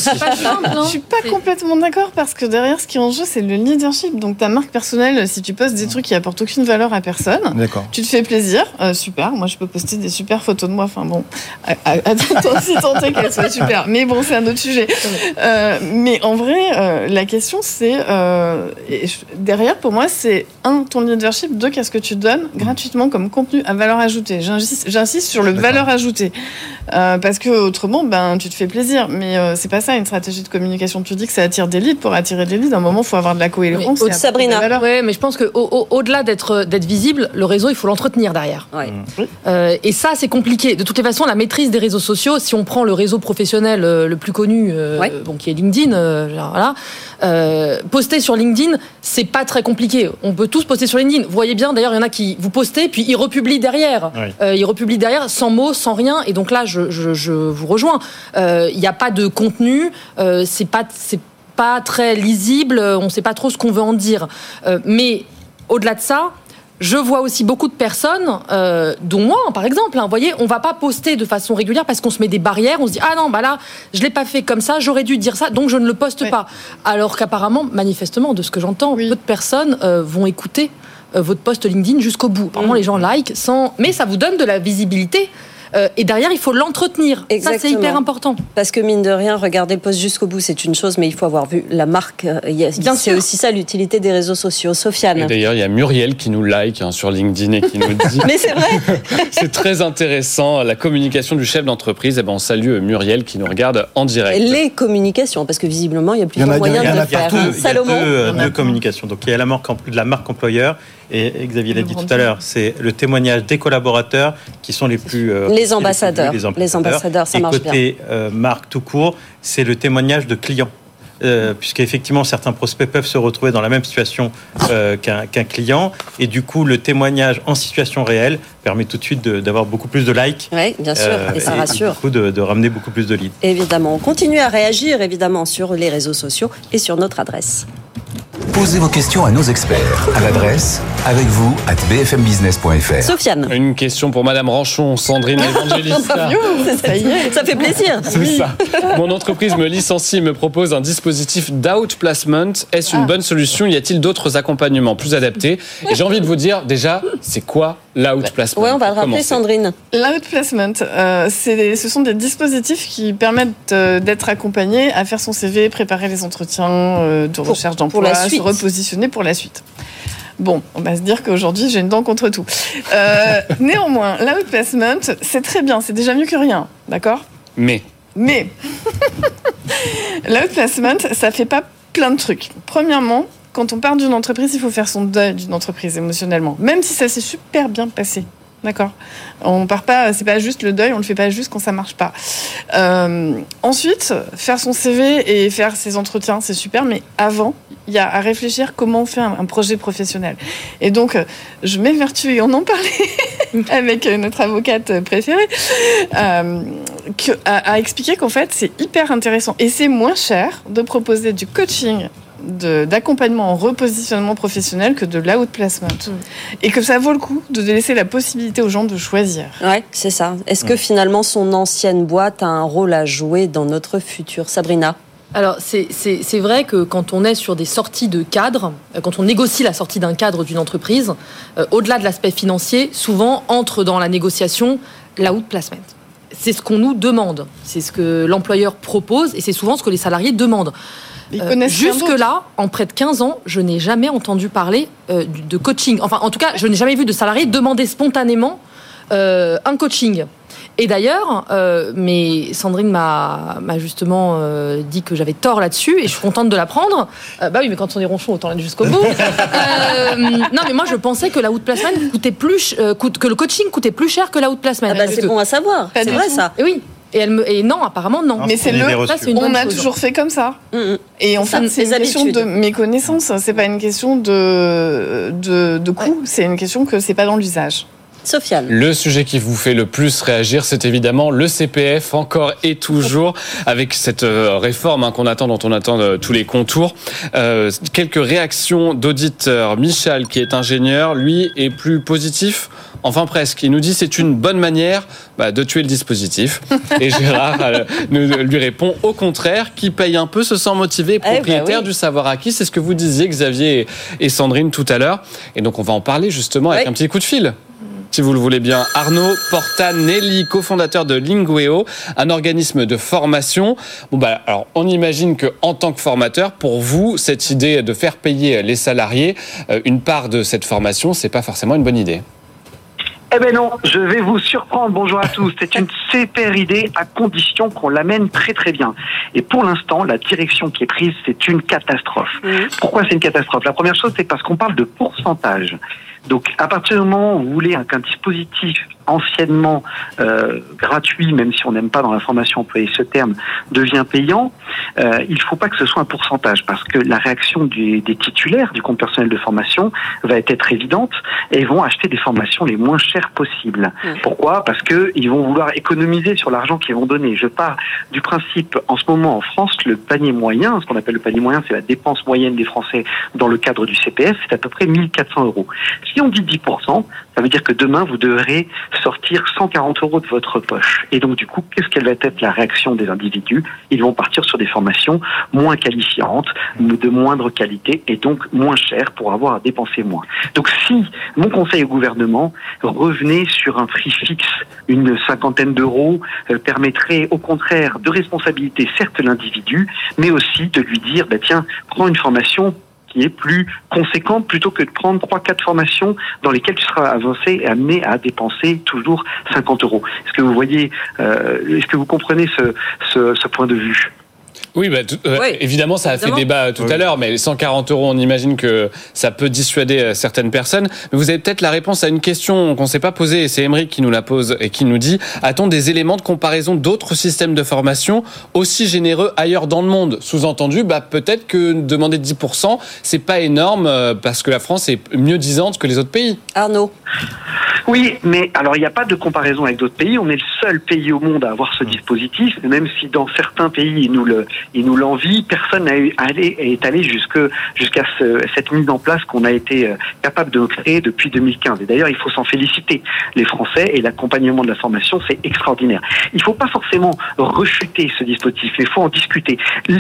Je suis pas complètement d'accord parce que derrière, ce qui est en jeu, c'est le leadership. Donc, ta marque personnelle, si tu postes des trucs qui apportent aucune valeur à personne, tu te fais plaisir, euh, super. Moi, je peux poster des super photos de moi. Enfin bon, à- à- attends, si tant est qu'elles soient super. Mais bon, c'est un autre sujet. Euh, mais en vrai, euh, la question, c'est euh, derrière, pour moi, c'est un ton leadership, deux qu'est-ce que tu donnes gratuitement comme contenu à valeur ajoutée? J'insiste, j'insiste sur le valeur ajoutée Euh, parce que autrement, ben, tu te fais plaisir. Mais euh, c'est pas ça une stratégie de communication. Tu dis que ça attire des leads. Pour attirer des leads, à un moment, il faut avoir de la cohérence. Sabrina. de la valeur. Ouais, mais je pense que au- au- au-delà d'être d'être visible, le réseau, il faut l'entretenir derrière. Ouais. Euh, et ça, c'est compliqué. De toutes les façons, la maîtrise des réseaux sociaux, si on prend le réseau professionnel euh, le plus connu, euh, Ouais. bon, qui est LinkedIn, euh, genre, voilà, euh, poster sur LinkedIn, c'est pas très compliqué. On peut tous poster sur LinkedIn. Vous voyez bien, d'ailleurs, il y en a qui vous postez, puis ils republient derrière. Euh, ils republient derrière sans mots, sans rien. Et donc là, je, je, je vous rejoins. Euh, Il n'y a pas de contenu. Euh, c'est pas, c'est pas très lisible. On ne sait pas trop ce qu'on veut en dire. Euh, mais au-delà de ça, je vois aussi beaucoup de personnes, euh, dont moi, par exemple. Hein, vous voyez, on va pas poster de façon régulière parce qu'on se met des barrières. On se dit ah non, bah là, je l'ai pas fait comme ça. J'aurais dû dire ça, donc je ne le poste pas. Alors qu'apparemment, manifestement, de ce que j'entends, Oui. peu de personnes euh, vont écouter euh, votre post LinkedIn jusqu'au bout. Apparemment, Mm. les gens like sans, mais ça vous donne de la visibilité. Euh, et derrière, il faut l'entretenir. Ça, c'est Exactement. hyper important. Parce que mine de rien, regarder le poste jusqu'au bout, c'est une chose, mais il faut avoir vu la marque. Euh, Bien C'est sûr. aussi ça l'utilité des réseaux sociaux. Et Sofiane. D'ailleurs, il y a Muriel qui nous like hein, sur LinkedIn et qui nous dit Mais c'est vrai. c'est très intéressant la communication du chef d'entreprise. Et ben on salue euh, Muriel qui nous regarde en direct. Les communications, parce que visiblement, il y a plusieurs moyens il y en de faire. deux, hein. il y a deux, Salomon. deux communications. Donc il y a la marque, la marque employeur et, Xavier l'a dit tout à l'heure, c'est le témoignage des collaborateurs qui sont les plus euh, Les les ambassadeurs. plus vus, Les ambassadeurs, ça et marche côté euh, marque tout court, c'est le témoignage de clients. Euh, Puisqu'effectivement, certains prospects peuvent se retrouver dans la même situation euh, qu'un qu'un client. Et du coup, le témoignage en situation réelle permet tout de suite d'avoir beaucoup plus de likes. Oui, bien sûr, euh, et ça rassure. Du coup, de, de ramener beaucoup plus de leads. Évidemment, on continue à réagir évidemment sur les réseaux sociaux et sur notre adresse. Posez vos questions à nos experts à l'adresse avec vous at bfmbusiness.fr. Sofiane. Une question pour Madame Ranchon, Sandrine Evangelista. Ça y est. Ça fait plaisir. C'est ça. Mon entreprise me licencie et me propose un dispositif d'outplacement. Est-ce une Ah. bonne solution? Y a-t-il d'autres accompagnements plus adaptés? Et j'ai envie de vous dire déjà, c'est quoi l'outplacement? Ouais, on va le rappeler. Sandrine. L'outplacement, euh, ce sont des dispositifs qui permettent euh, d'être accompagné à faire son CV, préparer les entretiens euh, de recherche d'emploi, se repositionner pour la suite. Bon, on va se dire qu'aujourd'hui, j'ai une dent contre tout. Euh, néanmoins, l'outplacement, c'est très bien, c'est déjà mieux que rien, d'accord? Mais Mais l'outplacement, ça fait pas plein de trucs. Premièrement, quand on part d'une entreprise, il faut faire son deuil d'une entreprise émotionnellement, même si ça s'est super bien passé. D'accord. On part pas, c'est pas juste le deuil, on le fait pas juste quand ça marche pas. Euh, ensuite, faire son CV et faire ses entretiens, c'est super, mais avant, il y a à réfléchir comment on fait un, projet professionnel. Et donc, je m'évertue et on en parlait avec notre avocate préférée, euh, que, à, à expliquer qu'en fait, c'est hyper intéressant et c'est moins cher de proposer du coaching d'accompagnement en repositionnement professionnel que de l'outplacement. Et que ça vaut le coup de laisser la possibilité aux gens de choisir. Ouais, c'est ça. Est-ce que finalement son ancienne boîte a un rôle à jouer dans notre futur Sabrina? Alors, c'est- c'est c'est vrai que quand on est sur des sorties de cadre, euh, quand on négocie la sortie d'un cadre d'une entreprise, euh, au-delà de l'aspect financier, souvent entre dans la négociation l'outplacement. C'est ce qu'on nous demande, c'est ce que l'employeur propose et c'est souvent ce que les salariés demandent. Euh. Jusque-là, en près de 15 ans, je n'ai jamais entendu parler euh, de coaching. Enfin, en tout cas, je n'ai jamais vu de salarié demander spontanément euh, un coaching. Et d'ailleurs, euh, mais Sandrine m'a justement euh, dit que j'avais tort là-dessus, et je suis contente de l'apprendre. Euh, bah oui, mais quand on est ronchon, autant aller jusqu'au bout. Euh, non, mais moi, je pensais que l'outplacement coûtait plus, euh, coûte- que le coaching coûtait plus cher que l'outplacement. Ah bah, C'est bon à savoir. C'est vrai tout. ça. Et oui. Et, elle me, et non, apparemment non. Mais c'est le- ça, une On a chose. toujours fait comme ça. Mm, mm. Et en Ça, fait, c'est une question de méconnaissance. C'est pas une question de, de, de coût. C'est une question que c'est pas dans l'usage. Sofiane. Le sujet qui vous fait le plus réagir, c'est évidemment le CPF, encore et toujours, avec cette euh, réforme hein, qu'on attend, dont on attend euh, tous les contours. Euh, quelques réactions d'auditeurs. Michel, qui est ingénieur, lui, est plus positif. Enfin presque. Il nous dit c'est une bonne manière bah, de tuer le dispositif. Et Gérard lui répond au contraire, qui paye un peu se sent motivé, Eh ben propriétaire oui. du savoir acquis. C'est ce que vous disiez, Xavier et- et Sandrine, tout à l'heure. Et donc on va en parler justement avec Oui. un petit coup de fil. Si vous le voulez bien, Arnaud Portanelli, cofondateur de Lingueo, un organisme de formation. Bon bah, alors, on imagine que en tant que formateur, pour vous, cette idée de faire payer les salariés euh, une part de cette formation, c'est pas forcément une bonne idée. Eh ben non, je vais vous surprendre. Bonjour à tous. C'est une super idée à condition qu'on l'amène très très bien. Et pour l'instant, la direction qui est prise, c'est une catastrophe. Pourquoi c'est une catastrophe? La première chose, c'est parce qu'on parle de pourcentage. Donc, à partir du moment où vous voulez qu'un dispositif anciennement euh, gratuit, même si on n'aime pas dans la formation employer ce terme, devient payant, euh, il ne faut pas que ce soit un pourcentage, parce que la réaction du- des titulaires du compte personnel de formation va être évidente et ils vont acheter des formations les moins chères possibles. Pourquoi? Parce que ils vont vouloir économiser sur l'argent qu'ils vont donner. Je pars du principe, en ce moment en France, le panier moyen, ce qu'on appelle le panier moyen, c'est la dépense moyenne des Français dans le cadre du CPF, c'est à peu près 1400 euros. Si on dit 10%, ça veut dire que demain, vous devrez sortir 140 euros de votre poche. Et donc, du coup, qu'est-ce qu'elle va être la réaction des individus? Ils vont partir sur des formations moins qualifiantes, de moindre qualité et donc moins chères pour avoir à dépenser moins. Donc, si mon conseil au gouvernement, revenez sur un prix fixe, une cinquantaine d'euros, euh, permettrait au contraire de responsabiliser certes l'individu, mais aussi de lui dire, bah, tiens, prends une formation qui est plus conséquente plutôt que de prendre trois quatre formations dans lesquelles tu seras avancé et amené à dépenser toujours 50 euros. Est-ce que vous voyez, euh, est-ce que vous comprenez ce, point de vue? Oui, bah, tout- euh, Oui, évidemment, ça a fait débat tout à l'heure, mais les 140 euros, on imagine que ça peut dissuader euh, certaines personnes. Mais vous avez peut-être la réponse à une question qu'on ne s'est pas posée, et c'est Émeric qui nous la pose et qui nous dit a-t-on des éléments de comparaison d'autres systèmes de formation aussi généreux ailleurs dans le monde? Sous-entendu, bah, peut-être que demander 10%, c'est pas énorme euh, parce que la France est mieux disante que les autres pays. Arnaud. Oui, mais alors il n'y a pas de comparaison avec d'autres pays. On est le seul pays au monde à avoir ce dispositif, et même si dans certains pays ils nous le, ils nous l'envient, personne n'a eu- allé, est allé jusque jusqu'à ce- cette mise en place qu'on a été euh, capable de créer depuis 2015. Et d'ailleurs, il faut s'en féliciter. Les Français et l'accompagnement de la formation, c'est extraordinaire. Il ne faut pas forcément rechuter ce dispositif, mais il faut en discuter.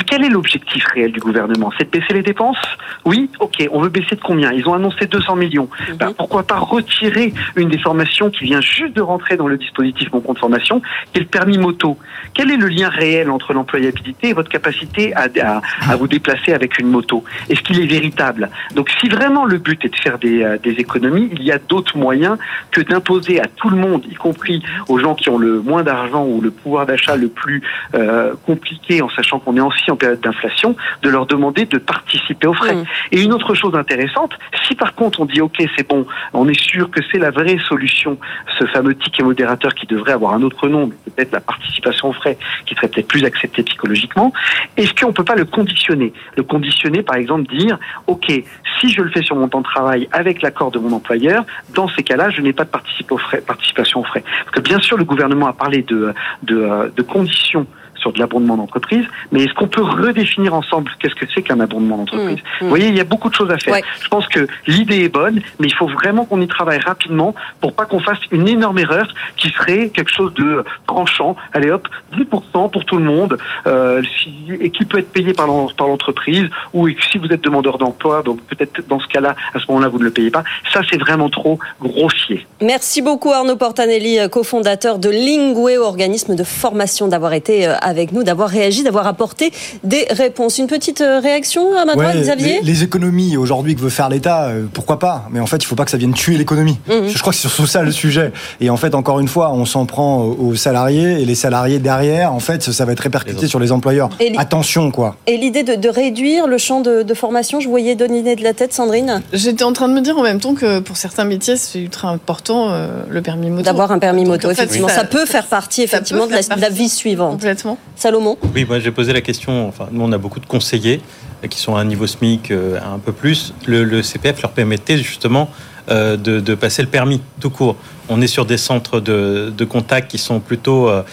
Quel est l'objectif réel du gouvernement? C'est de baisser les dépenses? Oui, ok. On veut baisser de combien? Ils ont annoncé 200 millions. Ben, pourquoi pas retirer une des formations qui vient juste de rentrer dans le dispositif Mon compte formation, qui est le permis moto Quel est le lien réel entre l'employabilité et votre capacité à, à- à vous déplacer avec une moto? Est-ce qu'il est véritable? Donc si vraiment le but est de faire des, euh, des économies, il y a d'autres moyens que d'imposer à tout le monde, y compris aux gens qui ont le moins d'argent ou le pouvoir d'achat le plus euh, compliqué, en sachant qu'on est aussi en période d'inflation, de leur demander de participer aux frais. Mm. Et une autre chose intéressante, si par contre on dit ok c'est bon, on est sûr que c'est la vraie solution, ce fameux ticket modérateur qui devrait avoir un autre nom, peut-être la participation aux frais, qui serait peut-être plus acceptée psychologiquement, est-ce qu'on peut pas le conditionner? Le conditionner par exemple dire ok si je le fais sur mon temps de travail avec l'accord de mon employeur, dans ces cas-là je n'ai pas de participation aux frais. Parce que bien sûr le gouvernement a parlé de, de, euh, de conditions sur de l'abondement d'entreprise, mais est-ce qu'on peut redéfinir ensemble qu'est-ce que c'est qu'un abondement d'entreprise Mmh, mmh. Vous voyez, il y a beaucoup de choses à faire. Ouais. Je pense que l'idée est bonne, mais il faut vraiment qu'on y travaille rapidement pour pas qu'on fasse une énorme erreur qui serait quelque chose de tranchant. Allez hop, 10% pour tout le monde, euh, si- et qui peut être payé par l'en- par l'entreprise, ou si vous êtes demandeur d'emploi, donc peut-être dans ce cas-là, à ce moment-là, vous ne le payez pas. Ça, c'est vraiment trop grossier. Merci beaucoup Arnaud Portanelli, cofondateur de Lingueo, organisme de formation, d'avoir été euh, avec nous, d'avoir réagi, d'avoir apporté des réponses. Une petite euh, réaction à ma droite, Ouais, Xavier les, les économies aujourd'hui que veut faire l'État, euh, pourquoi pas? Mais en fait, il faut pas que ça vienne tuer l'économie. Mhm. Je crois que c'est surtout ça le sujet. Et en fait, encore une fois, on s'en prend aux salariés et les salariés derrière, en fait, ça va être répercuté sur les employeurs. Et li- Attention, quoi. Et l'idée de, de réduire le champ de, de formation, je voyais donner de la tête, Sandrine, J'étais en train de me dire en même temps que pour certains métiers, c'est ultra important euh, le permis moto. d'avoir un permis moto. en fait, effectivement, ça- ça, peut faire partie effectivement de, la, de la vie suivante. Complètement. Salomon Oui, moi j'ai posé la question, enfin nous on a beaucoup de conseillers euh, qui sont à un niveau SMIC euh, un peu plus. Le, le CPF leur permettait justement euh, de, de passer le permis tout court. on est sur des centres de, de contact qui sont plutôt euh,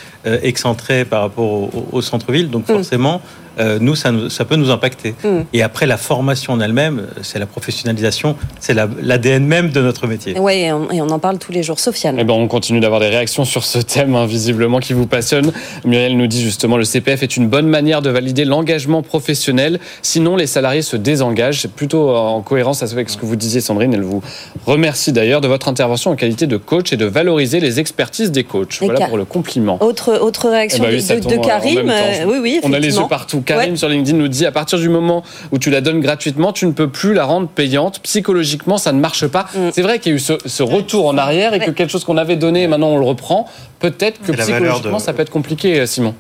excentrés par rapport au, au centre-ville. Donc Mm. forcément, euh, nous, ça, peut nous impacter. Mm. Et après, la formation en elle-même, euh, c'est la professionnalisation, c'est la- l'ADN même de notre métier. Oui, et on, et on en parle tous les jours. Sofiane. Eh ben, on continue d'avoir des réactions sur ce thème, hein, visiblement, qui vous passionne. Muriel nous dit justement le CPF est une bonne manière de valider l'engagement professionnel. Sinon, les salariés se désengagent. C'est plutôt en cohérence avec ce que vous disiez, Sandrine. Elle vous remercie d'ailleurs de votre intervention en qualité de coach et de valoriser les expertises des coachs. Et Voilà pour le compliment. Autre, autre réaction Eh ben oui, de, Karim. euh, oui, oui, On a les yeux partout. Karim Ouais. sur LinkedIn nous dit à partir du moment où tu la donnes gratuitement, tu ne peux plus la rendre payante. Psychologiquement, ça ne marche pas. Mm. C'est vrai qu'il y a eu ce, ce retour en arrière et que quelque chose qu'on avait donné, maintenant on le reprend. Peut-être que psychologiquement, de- ça peut être compliqué, euh, Simon.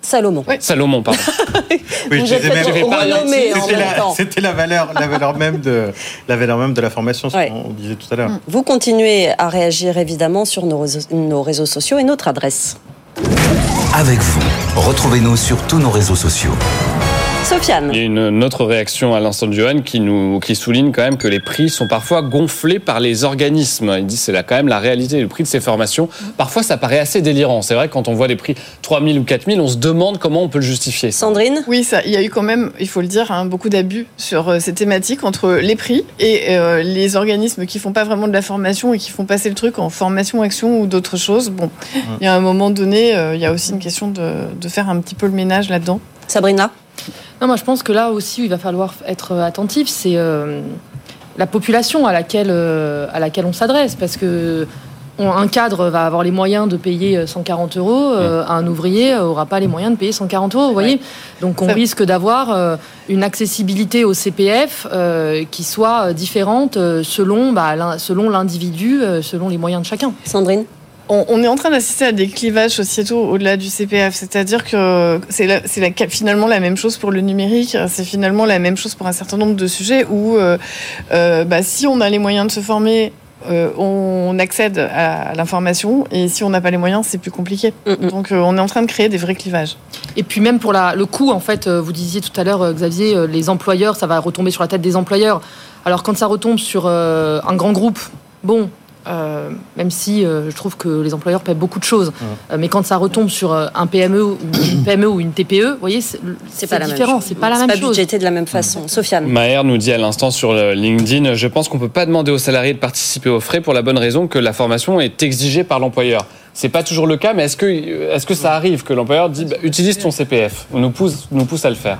Salomon. Salomon, pardon. Oui, je disais même- C'était la, la valeur, la valeur même de la valeur même de la formation, ce Ouais. qu'on disait tout à l'heure. Vous continuez à réagir évidemment sur nos réseaux, nos réseaux sociaux et notre adresse. Avec vous, retrouvez-nous sur tous nos réseaux sociaux. Sofiane. Il y a une, autre réaction à l'instant de Johan qui, nous, qui souligne quand même que les prix sont parfois gonflés par les organismes. Il dit c'est là quand même la réalité, le prix de ces formations. Parfois, ça paraît assez délirant. C'est vrai que quand on voit des prix 3 000 ou 4 000, on se demande comment on peut le justifier. Sandrine Oui, ça, il y a eu quand même, il faut le dire, hein, beaucoup d'abus sur euh, ces thématiques entre les prix et euh, les organismes qui font pas vraiment de la formation et qui font passer le truc en formation, action ou d'autres choses. Bon, il y a un moment donné, euh, il y a aussi une question de, de faire un petit peu le ménage là-dedans. Sabrina Non, moi je pense que là aussi où il va falloir être attentif, c'est euh, la population à laquelle, euh, à laquelle on s'adresse. Parce que un cadre va avoir les moyens de payer 140 euros, euh, un ouvrier aura pas les moyens de payer 140 euros, vous voyez. Donc on risque d'avoir euh, une accessibilité au CPF euh, qui soit différente euh, selon bah, selon l'individu, euh, selon les moyens de chacun. Sandrine? On, on est en train d'assister à des clivages sociétaux au-delà du CPF, c'est-à-dire que c'est la- c'est la- finalement la même chose pour le numérique, c'est finalement la même chose pour un certain nombre de sujets où euh, euh, bah, si on a les moyens de se former, euh, on accède à l'information et si on n'a pas les moyens, c'est plus compliqué. Mm, mm. Donc euh, on est en train de créer des vrais clivages. Et puis même pour la, le coût, en fait, vous disiez tout à l'heure, Xavier, les employeurs, ça va retomber sur la tête des employeurs. Alors quand ça retombe sur euh, un grand groupe, bon, euh, même si euh, je trouve que les employeurs paient beaucoup de choses, Euh, mais quand ça retombe sur un PME ou une PME ou une TPE, vous voyez, c'est c'est pas la même différent, chose. c'est pas la même pas chose. budgété de la même façon. Sofiane Maher nous dit à l'instant sur LinkedIn, je pense qu'on peut pas demander aux salariés de participer aux frais pour la bonne raison que la formation est exigée par l'employeur. C'est pas toujours le cas, mais est-ce que, est-ce que ça arrive que l'employeur dit bah, utilise ton CPF On nous pousse, nous pousse à le faire.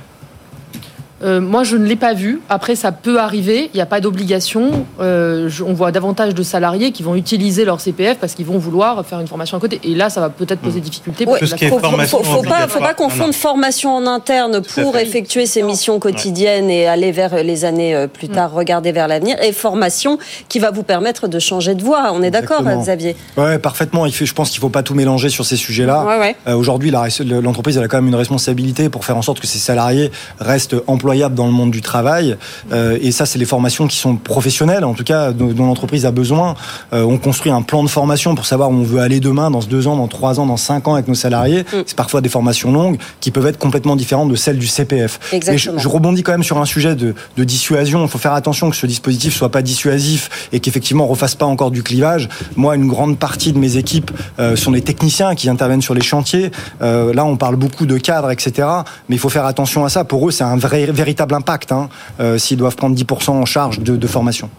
Euh, moi, je ne l'ai pas vu. Après, ça peut arriver. Il n'y a pas d'obligation. Euh, on voit davantage de salariés qui vont utiliser leur CPF parce qu'ils vont vouloir faire une formation à côté. Et là, ça va peut-être poser difficulté. Ouais, Tout ce qui est faut, faut- formation faut- faut pas, faut pas confondre non. formation en interne pour effectuer ses missions quotidiennes et aller vers les années euh, plus tard, regarder vers l'avenir, et formation qui va vous permettre de changer de voie. On est d'accord. Xavier Ouais, parfaitement. Il fait, je pense qu'il faut pas tout mélanger sur ces sujets-là. Ouais, ouais. Euh, Aujourd'hui, l'entreprise elle a quand même une responsabilité pour faire en sorte que ses salariés restent dans le monde du travail. Euh, et ça, c'est les formations qui sont professionnelles, en tout cas dont, l'entreprise a besoin. Euh, on construit un plan de formation pour savoir où on veut aller demain, dans deux ans, dans trois ans, dans cinq ans avec nos salariés. Mm. C'est parfois des formations longues qui peuvent être complètement différentes de celles du CPF. Et je, rebondis quand même sur un sujet de, de dissuasion. Il faut faire attention que ce dispositif soit pas dissuasif et qu'effectivement on refasse pas encore du clivage. Moi, une grande partie de mes équipes euh, sont des techniciens qui interviennent sur les chantiers. Là, on parle beaucoup de cadres, etc. Mais il faut faire attention à ça. Pour eux, c'est un vrai, véritable impact hein, euh, s'ils doivent prendre 10% en charge de, de formation.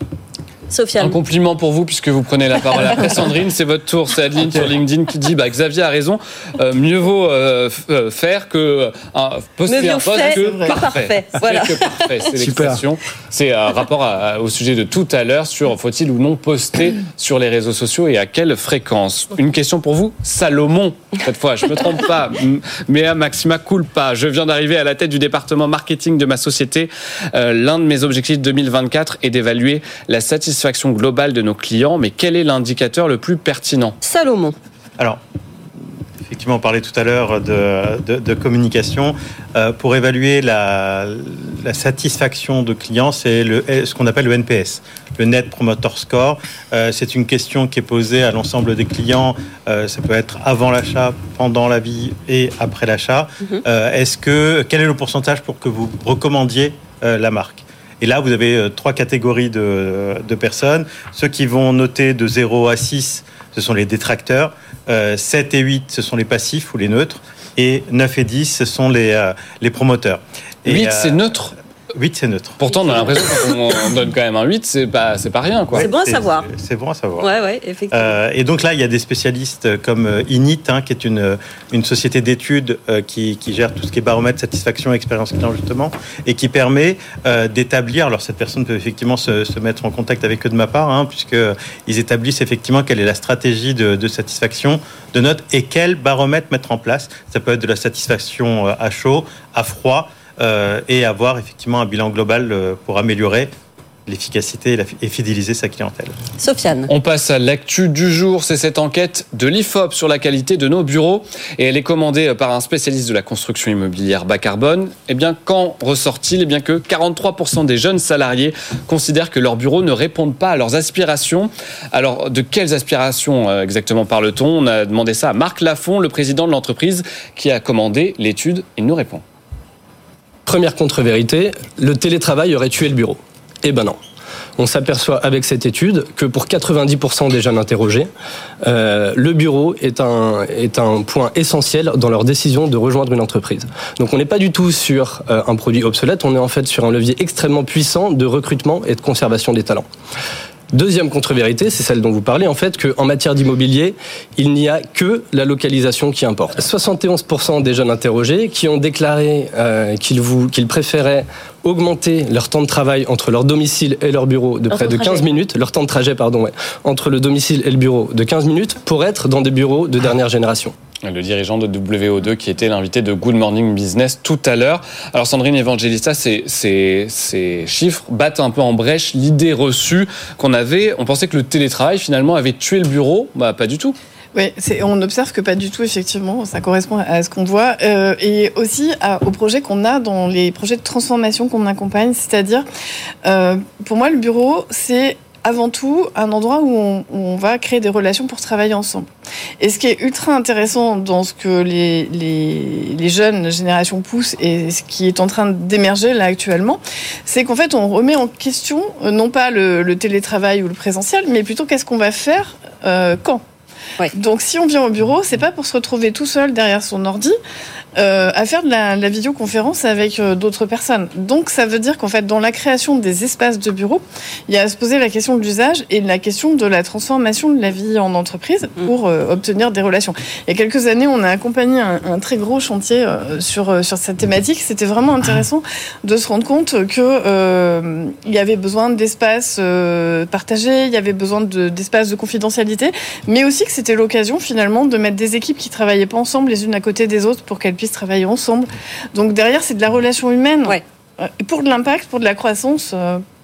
Un Sofiane compliment pour vous puisque vous prenez la parole après Sandrine, c'est votre tour. C'est Adeline sur LinkedIn qui dit bah, Xavier a raison, euh, mieux vaut euh, euh, faire que un, poster Mieux un poste fait que que parfait. Fait Voilà. que parfait, c'est Super. l'expression. C'est un rapport à- au sujet de tout à l'heure sur faut-il ou non poster sur les réseaux sociaux et à quelle fréquence? Une question pour vous, Salomon. Cette fois, je me trompe pas. M- Mea Maxima culpa. Je viens d'arriver à la tête du département marketing de ma société. Euh, L'un de mes objectifs 2024 est d'évaluer la satisfaction globale de nos clients. Mais quel est l'indicateur le plus pertinent Salomon. Alors, effectivement, on parlait tout à l'heure de, de- de communication. Euh, pour évaluer la, la satisfaction de clients, c'est le- ce qu'on appelle le NPS, le Net Promoter Score. Euh, c'est une question qui est posée à l'ensemble des clients. Euh, ça peut être avant l'achat, pendant la vie et après l'achat. Euh, est-ce que quel est le pourcentage pour que vous recommandiez euh, la marque? Et là, vous avez euh, trois catégories de, de personnes. Ceux qui vont noter de 0 à 6 ce sont les détracteurs. 7 et 8, ce sont les passifs ou les neutres. Et 9 et 10, ce sont les, les promoteurs. 8, c'est neutre 8, c'est neutre. Pourtant, on a l'impression qu'on donne quand même un 8, c'est pas, c'est pas rien. quoi. C'est bon à savoir. C'est bon à savoir. Ouais, ouais, effectivement. Euh, et donc là, il y a des spécialistes comme euh, Init, hein, qui est une, une société d'études euh, qui, qui, gère tout ce qui est baromètre, satisfaction, expérience client, justement, et qui permet euh, d'établir. Alors, cette personne peut effectivement se, se, mettre en contact avec eux de ma part, hein, puisqu'ils établissent effectivement quelle est la stratégie de, de satisfaction de notes et quel baromètre mettre en place. Ça peut être de la satisfaction à chaud, à froid et avoir effectivement un bilan global euh, pour améliorer l'efficacité et fidéliser sa clientèle. Sofiane. On passe à l'actu du jour. C'est cette enquête de l'IFOP sur la qualité de nos bureaux. Et elle est commandée par un spécialiste de la construction immobilière bas carbone. Eh bien, quand ressort-il? Eh bien que 43% des jeunes salariés considèrent que leurs bureaux ne répondent pas à leurs aspirations. Alors, de quelles aspirations euh, exactement parle-t-on? On a demandé ça à Marc Lafont, le président de l'entreprise, qui a commandé l'étude. Il nous répond. Première contre-vérité, le télétravail aurait tué le bureau. Eh ben non. On s'aperçoit avec cette étude que pour 90% des jeunes interrogés, euh, le bureau est un, est un point essentiel dans leur décision de rejoindre une entreprise. Donc on n'est pas du tout sur euh, un produit obsolète, on est en fait sur un levier extrêmement puissant de recrutement et de conservation des talents. Deuxième contre-vérité, c'est celle dont vous parlez, en fait, qu'en matière d'immobilier, il n'y a que la localisation qui importe. 71% des jeunes interrogés qui ont déclaré euh, qu'ils qu'ils préféraient augmenter leur temps de travail entre leur domicile et leur bureau de près de 15 minutes, leur temps de trajet, pardon, ouais, entre le domicile et le bureau de 15 minutes pour être dans des bureaux de dernière génération le dirigeant de WO2 qui était l'invité de Good Morning Business tout à l'heure. Alors Sandrine Evangelista, ces, chiffres battent un peu en brèche l'idée reçue qu'on avait. On pensait que le télétravail finalement avait tué le bureau. Bah pas du tout. Oui, on observe que pas du tout, effectivement, ça correspond à ce qu'on voit. Euh, et aussi à, au projet qu'on a dans les projets de transformation qu'on accompagne. C'est-à-dire, euh, pour moi, le bureau, c'est avant tout un endroit où on, on, va créer des relations pour travailler ensemble. Et ce qui est ultra intéressant dans ce que les, les, les jeunes générations poussent et ce qui est en train d'émerger là actuellement, c'est qu'en fait on remet en question euh, non pas le, le télétravail ou le présentiel, mais plutôt qu'est-ce qu'on va faire euh, quand. Ouais. Donc si on vient au bureau, c'est pas pour se retrouver tout seul derrière son ordi, euh, à faire de la, la vidéoconférence avec euh, d'autres personnes. Donc ça veut dire qu'en fait, dans la création des espaces de bureau, il y a à se poser la question de l'usage et la question de la transformation de la vie en entreprise pour euh, obtenir des relations. Il y a quelques années, on a accompagné un, un très gros chantier sur, sur cette thématique. C'était vraiment intéressant de se rendre compte que il y avait besoin d'espaces partagés, il y avait besoin d'espaces de, de confidentialité, mais aussi que c'était l'occasion finalement de mettre des équipes qui travaillaient pas ensemble les unes à côté des autres pour qu'elles puissent travailler ensemble. Donc derrière, c'est de la relation humaine. Ouais. Pour de l'impact, pour de la croissance,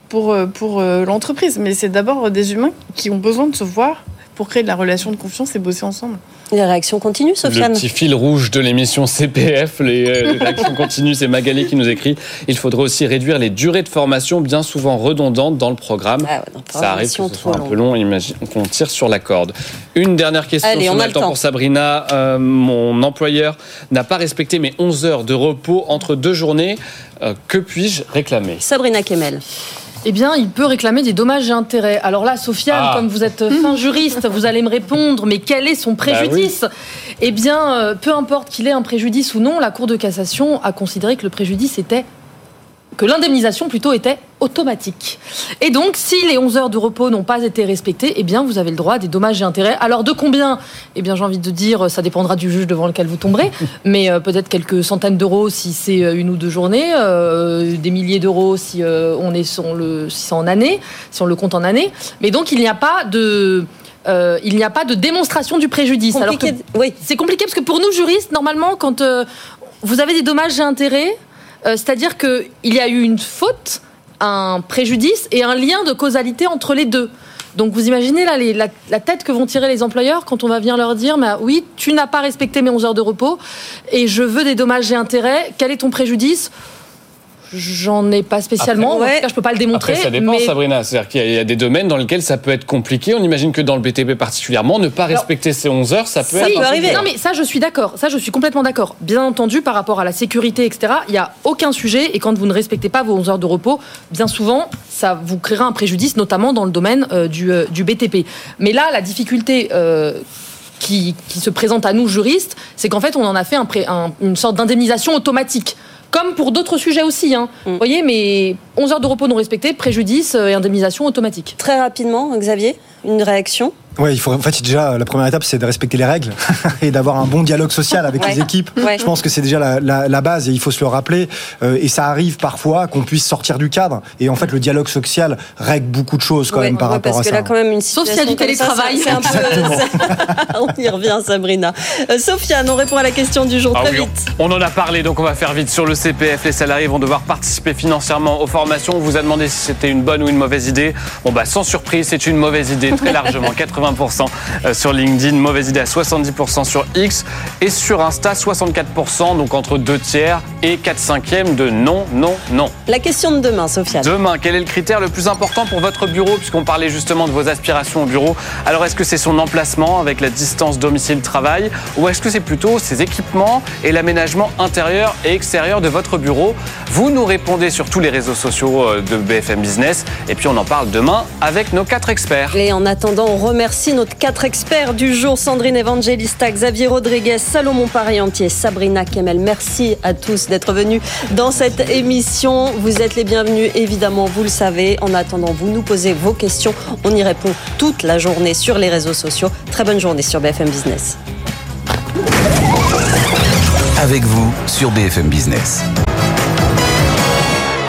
pour, pour l'entreprise. Mais c'est d'abord des humains qui ont besoin de se voir pour créer de la relation de confiance et bosser ensemble. Les réactions continuent, Sofiane Le petit fil rouge de l'émission CPF, les, euh, les réactions continuent, c'est Magali qui nous écrit. Il faudrait aussi réduire les durées de formation bien souvent redondantes dans le programme. Ah ouais, Ça arrive que ce soit un peu long, imagine qu'on tire sur la corde. Une dernière question, Allez, si on on a a le temps pour Sabrina. Euh, mon employeur n'a pas respecté mes 11 heures de repos entre deux journées. Euh, que puis-je réclamer? Sabrina Kemel eh bien, il peut réclamer des dommages et intérêts. Alors là, Sofiane, ah. comme vous êtes fin juriste, vous allez me répondre, mais quel est son préjudice? bah oui. Eh bien, euh, peu importe qu'il ait un préjudice ou non, la Cour de cassation a considéré que le préjudice était que l'indemnisation plutôt était automatique. Et donc, si les 11 heures de repos n'ont pas été respectées, eh bien, vous avez le droit à des dommages et intérêts. Alors, de combien? Eh bien, j'ai envie de dire, ça dépendra du juge devant lequel vous tomberez, mais euh, peut-être quelques centaines d'euros si c'est une ou deux journées, euh, des milliers d'euros si euh, on est sur le, si c'est en année, si on le compte en année. Mais donc, il n'y a pas de euh, il n'y a pas de démonstration du préjudice. Compliqué. Alors que, oui. C'est compliqué parce que pour nous juristes, normalement, quand euh, vous avez des dommages et intérêts, euh, c'est-à-dire qu'il y a eu une faute, un préjudice et un lien de causalité entre les deux. Donc vous imaginez là la, tête que vont tirer les employeurs quand on va venir leur dire oui tu n'as pas respecté mes 11 heures de repos et je veux des dommages et intérêts quel est ton préjudice? J'en ai pas spécialement. Après, en tout cas, je peux pas le démontrer. Après, ça dépend, mais... Sabrina. C'est-à-dire qu'il y a des domaines dans lesquels ça peut être compliqué. On imagine que dans le BTP particulièrement, ne pas respecter ces 11 heures, ça peut Ça être. peut arriver. Non, mais ça, je suis d'accord. Ça, je suis complètement d'accord. Bien entendu, par rapport à la sécurité, etc., il n'y a aucun sujet. Et quand vous ne respectez pas vos 11 heures de repos, bien souvent, ça vous créera un préjudice, notamment dans le domaine euh, du, euh, du BTP. Mais là, la difficulté. euh, qui, qui se présente à nous juristes, c'est qu'en fait, on en a fait un pré- un- une sorte d'indemnisation automatique. Comme pour d'autres sujets aussi. Hein. Mm. Vous voyez, mais 11 heures de repos non respectées, préjudice euh, et indemnisation automatique. Très rapidement, Xavier, une réaction Ouais, il faut, en fait, déjà, la première étape, c'est de respecter les règles et d'avoir un bon dialogue social avec Ouais. les équipes. Ouais. Je pense que c'est déjà la, la- la base et il faut se le rappeler. Euh, et ça arrive parfois qu'on puisse sortir du cadre. Et en fait, le dialogue social règle beaucoup de choses quand Ouais, même par ouais, rapport parce à que ça. là, quand même, une Sauf situation s'il y a du ça, télétravail. c'est un peu- on y revient, Sabrina. Euh, Sofiane, on répond à la question du jour Ah très oui, vite. on on en a parlé, donc on va faire vite. Sur le CPF, les salariés vont devoir participer financièrement aux formations. On vous a demandé si c'était une bonne ou une mauvaise idée. Bon, bah, sans surprise, c'est une mauvaise idée, très largement. 80% sur LinkedIn, mauvaise idée à 70% sur X et sur Insta, 64%, donc entre 2 tiers et 4 cinquièmes de non, non, non. La question de demain, Sofiane. Demain, quel est le critère le plus important pour votre bureau Puisqu'on parlait justement de vos aspirations au bureau? Alors, est-ce que c'est son emplacement avec la distance domicile-travail Ou est-ce que c'est plutôt ses équipements et l'aménagement intérieur et extérieur de votre bureau? Vous nous répondez sur tous les réseaux sociaux euh, de BFM Business. Et puis, on en parle demain avec nos quatre experts. Et en attendant, on remercie nos quatre experts du jour, Sandrine Evangelista, Xavier Rodriguez, Salomon Parientier, Sabrina Kemel. Merci à tous d'être venus dans cette émission. Vous êtes les bienvenus, évidemment, vous le savez. En attendant, vous nous posez vos questions. On y répond toute la journée sur les réseaux sociaux. Très bonne journée sur BFM Business. Avec vous sur BFM Business.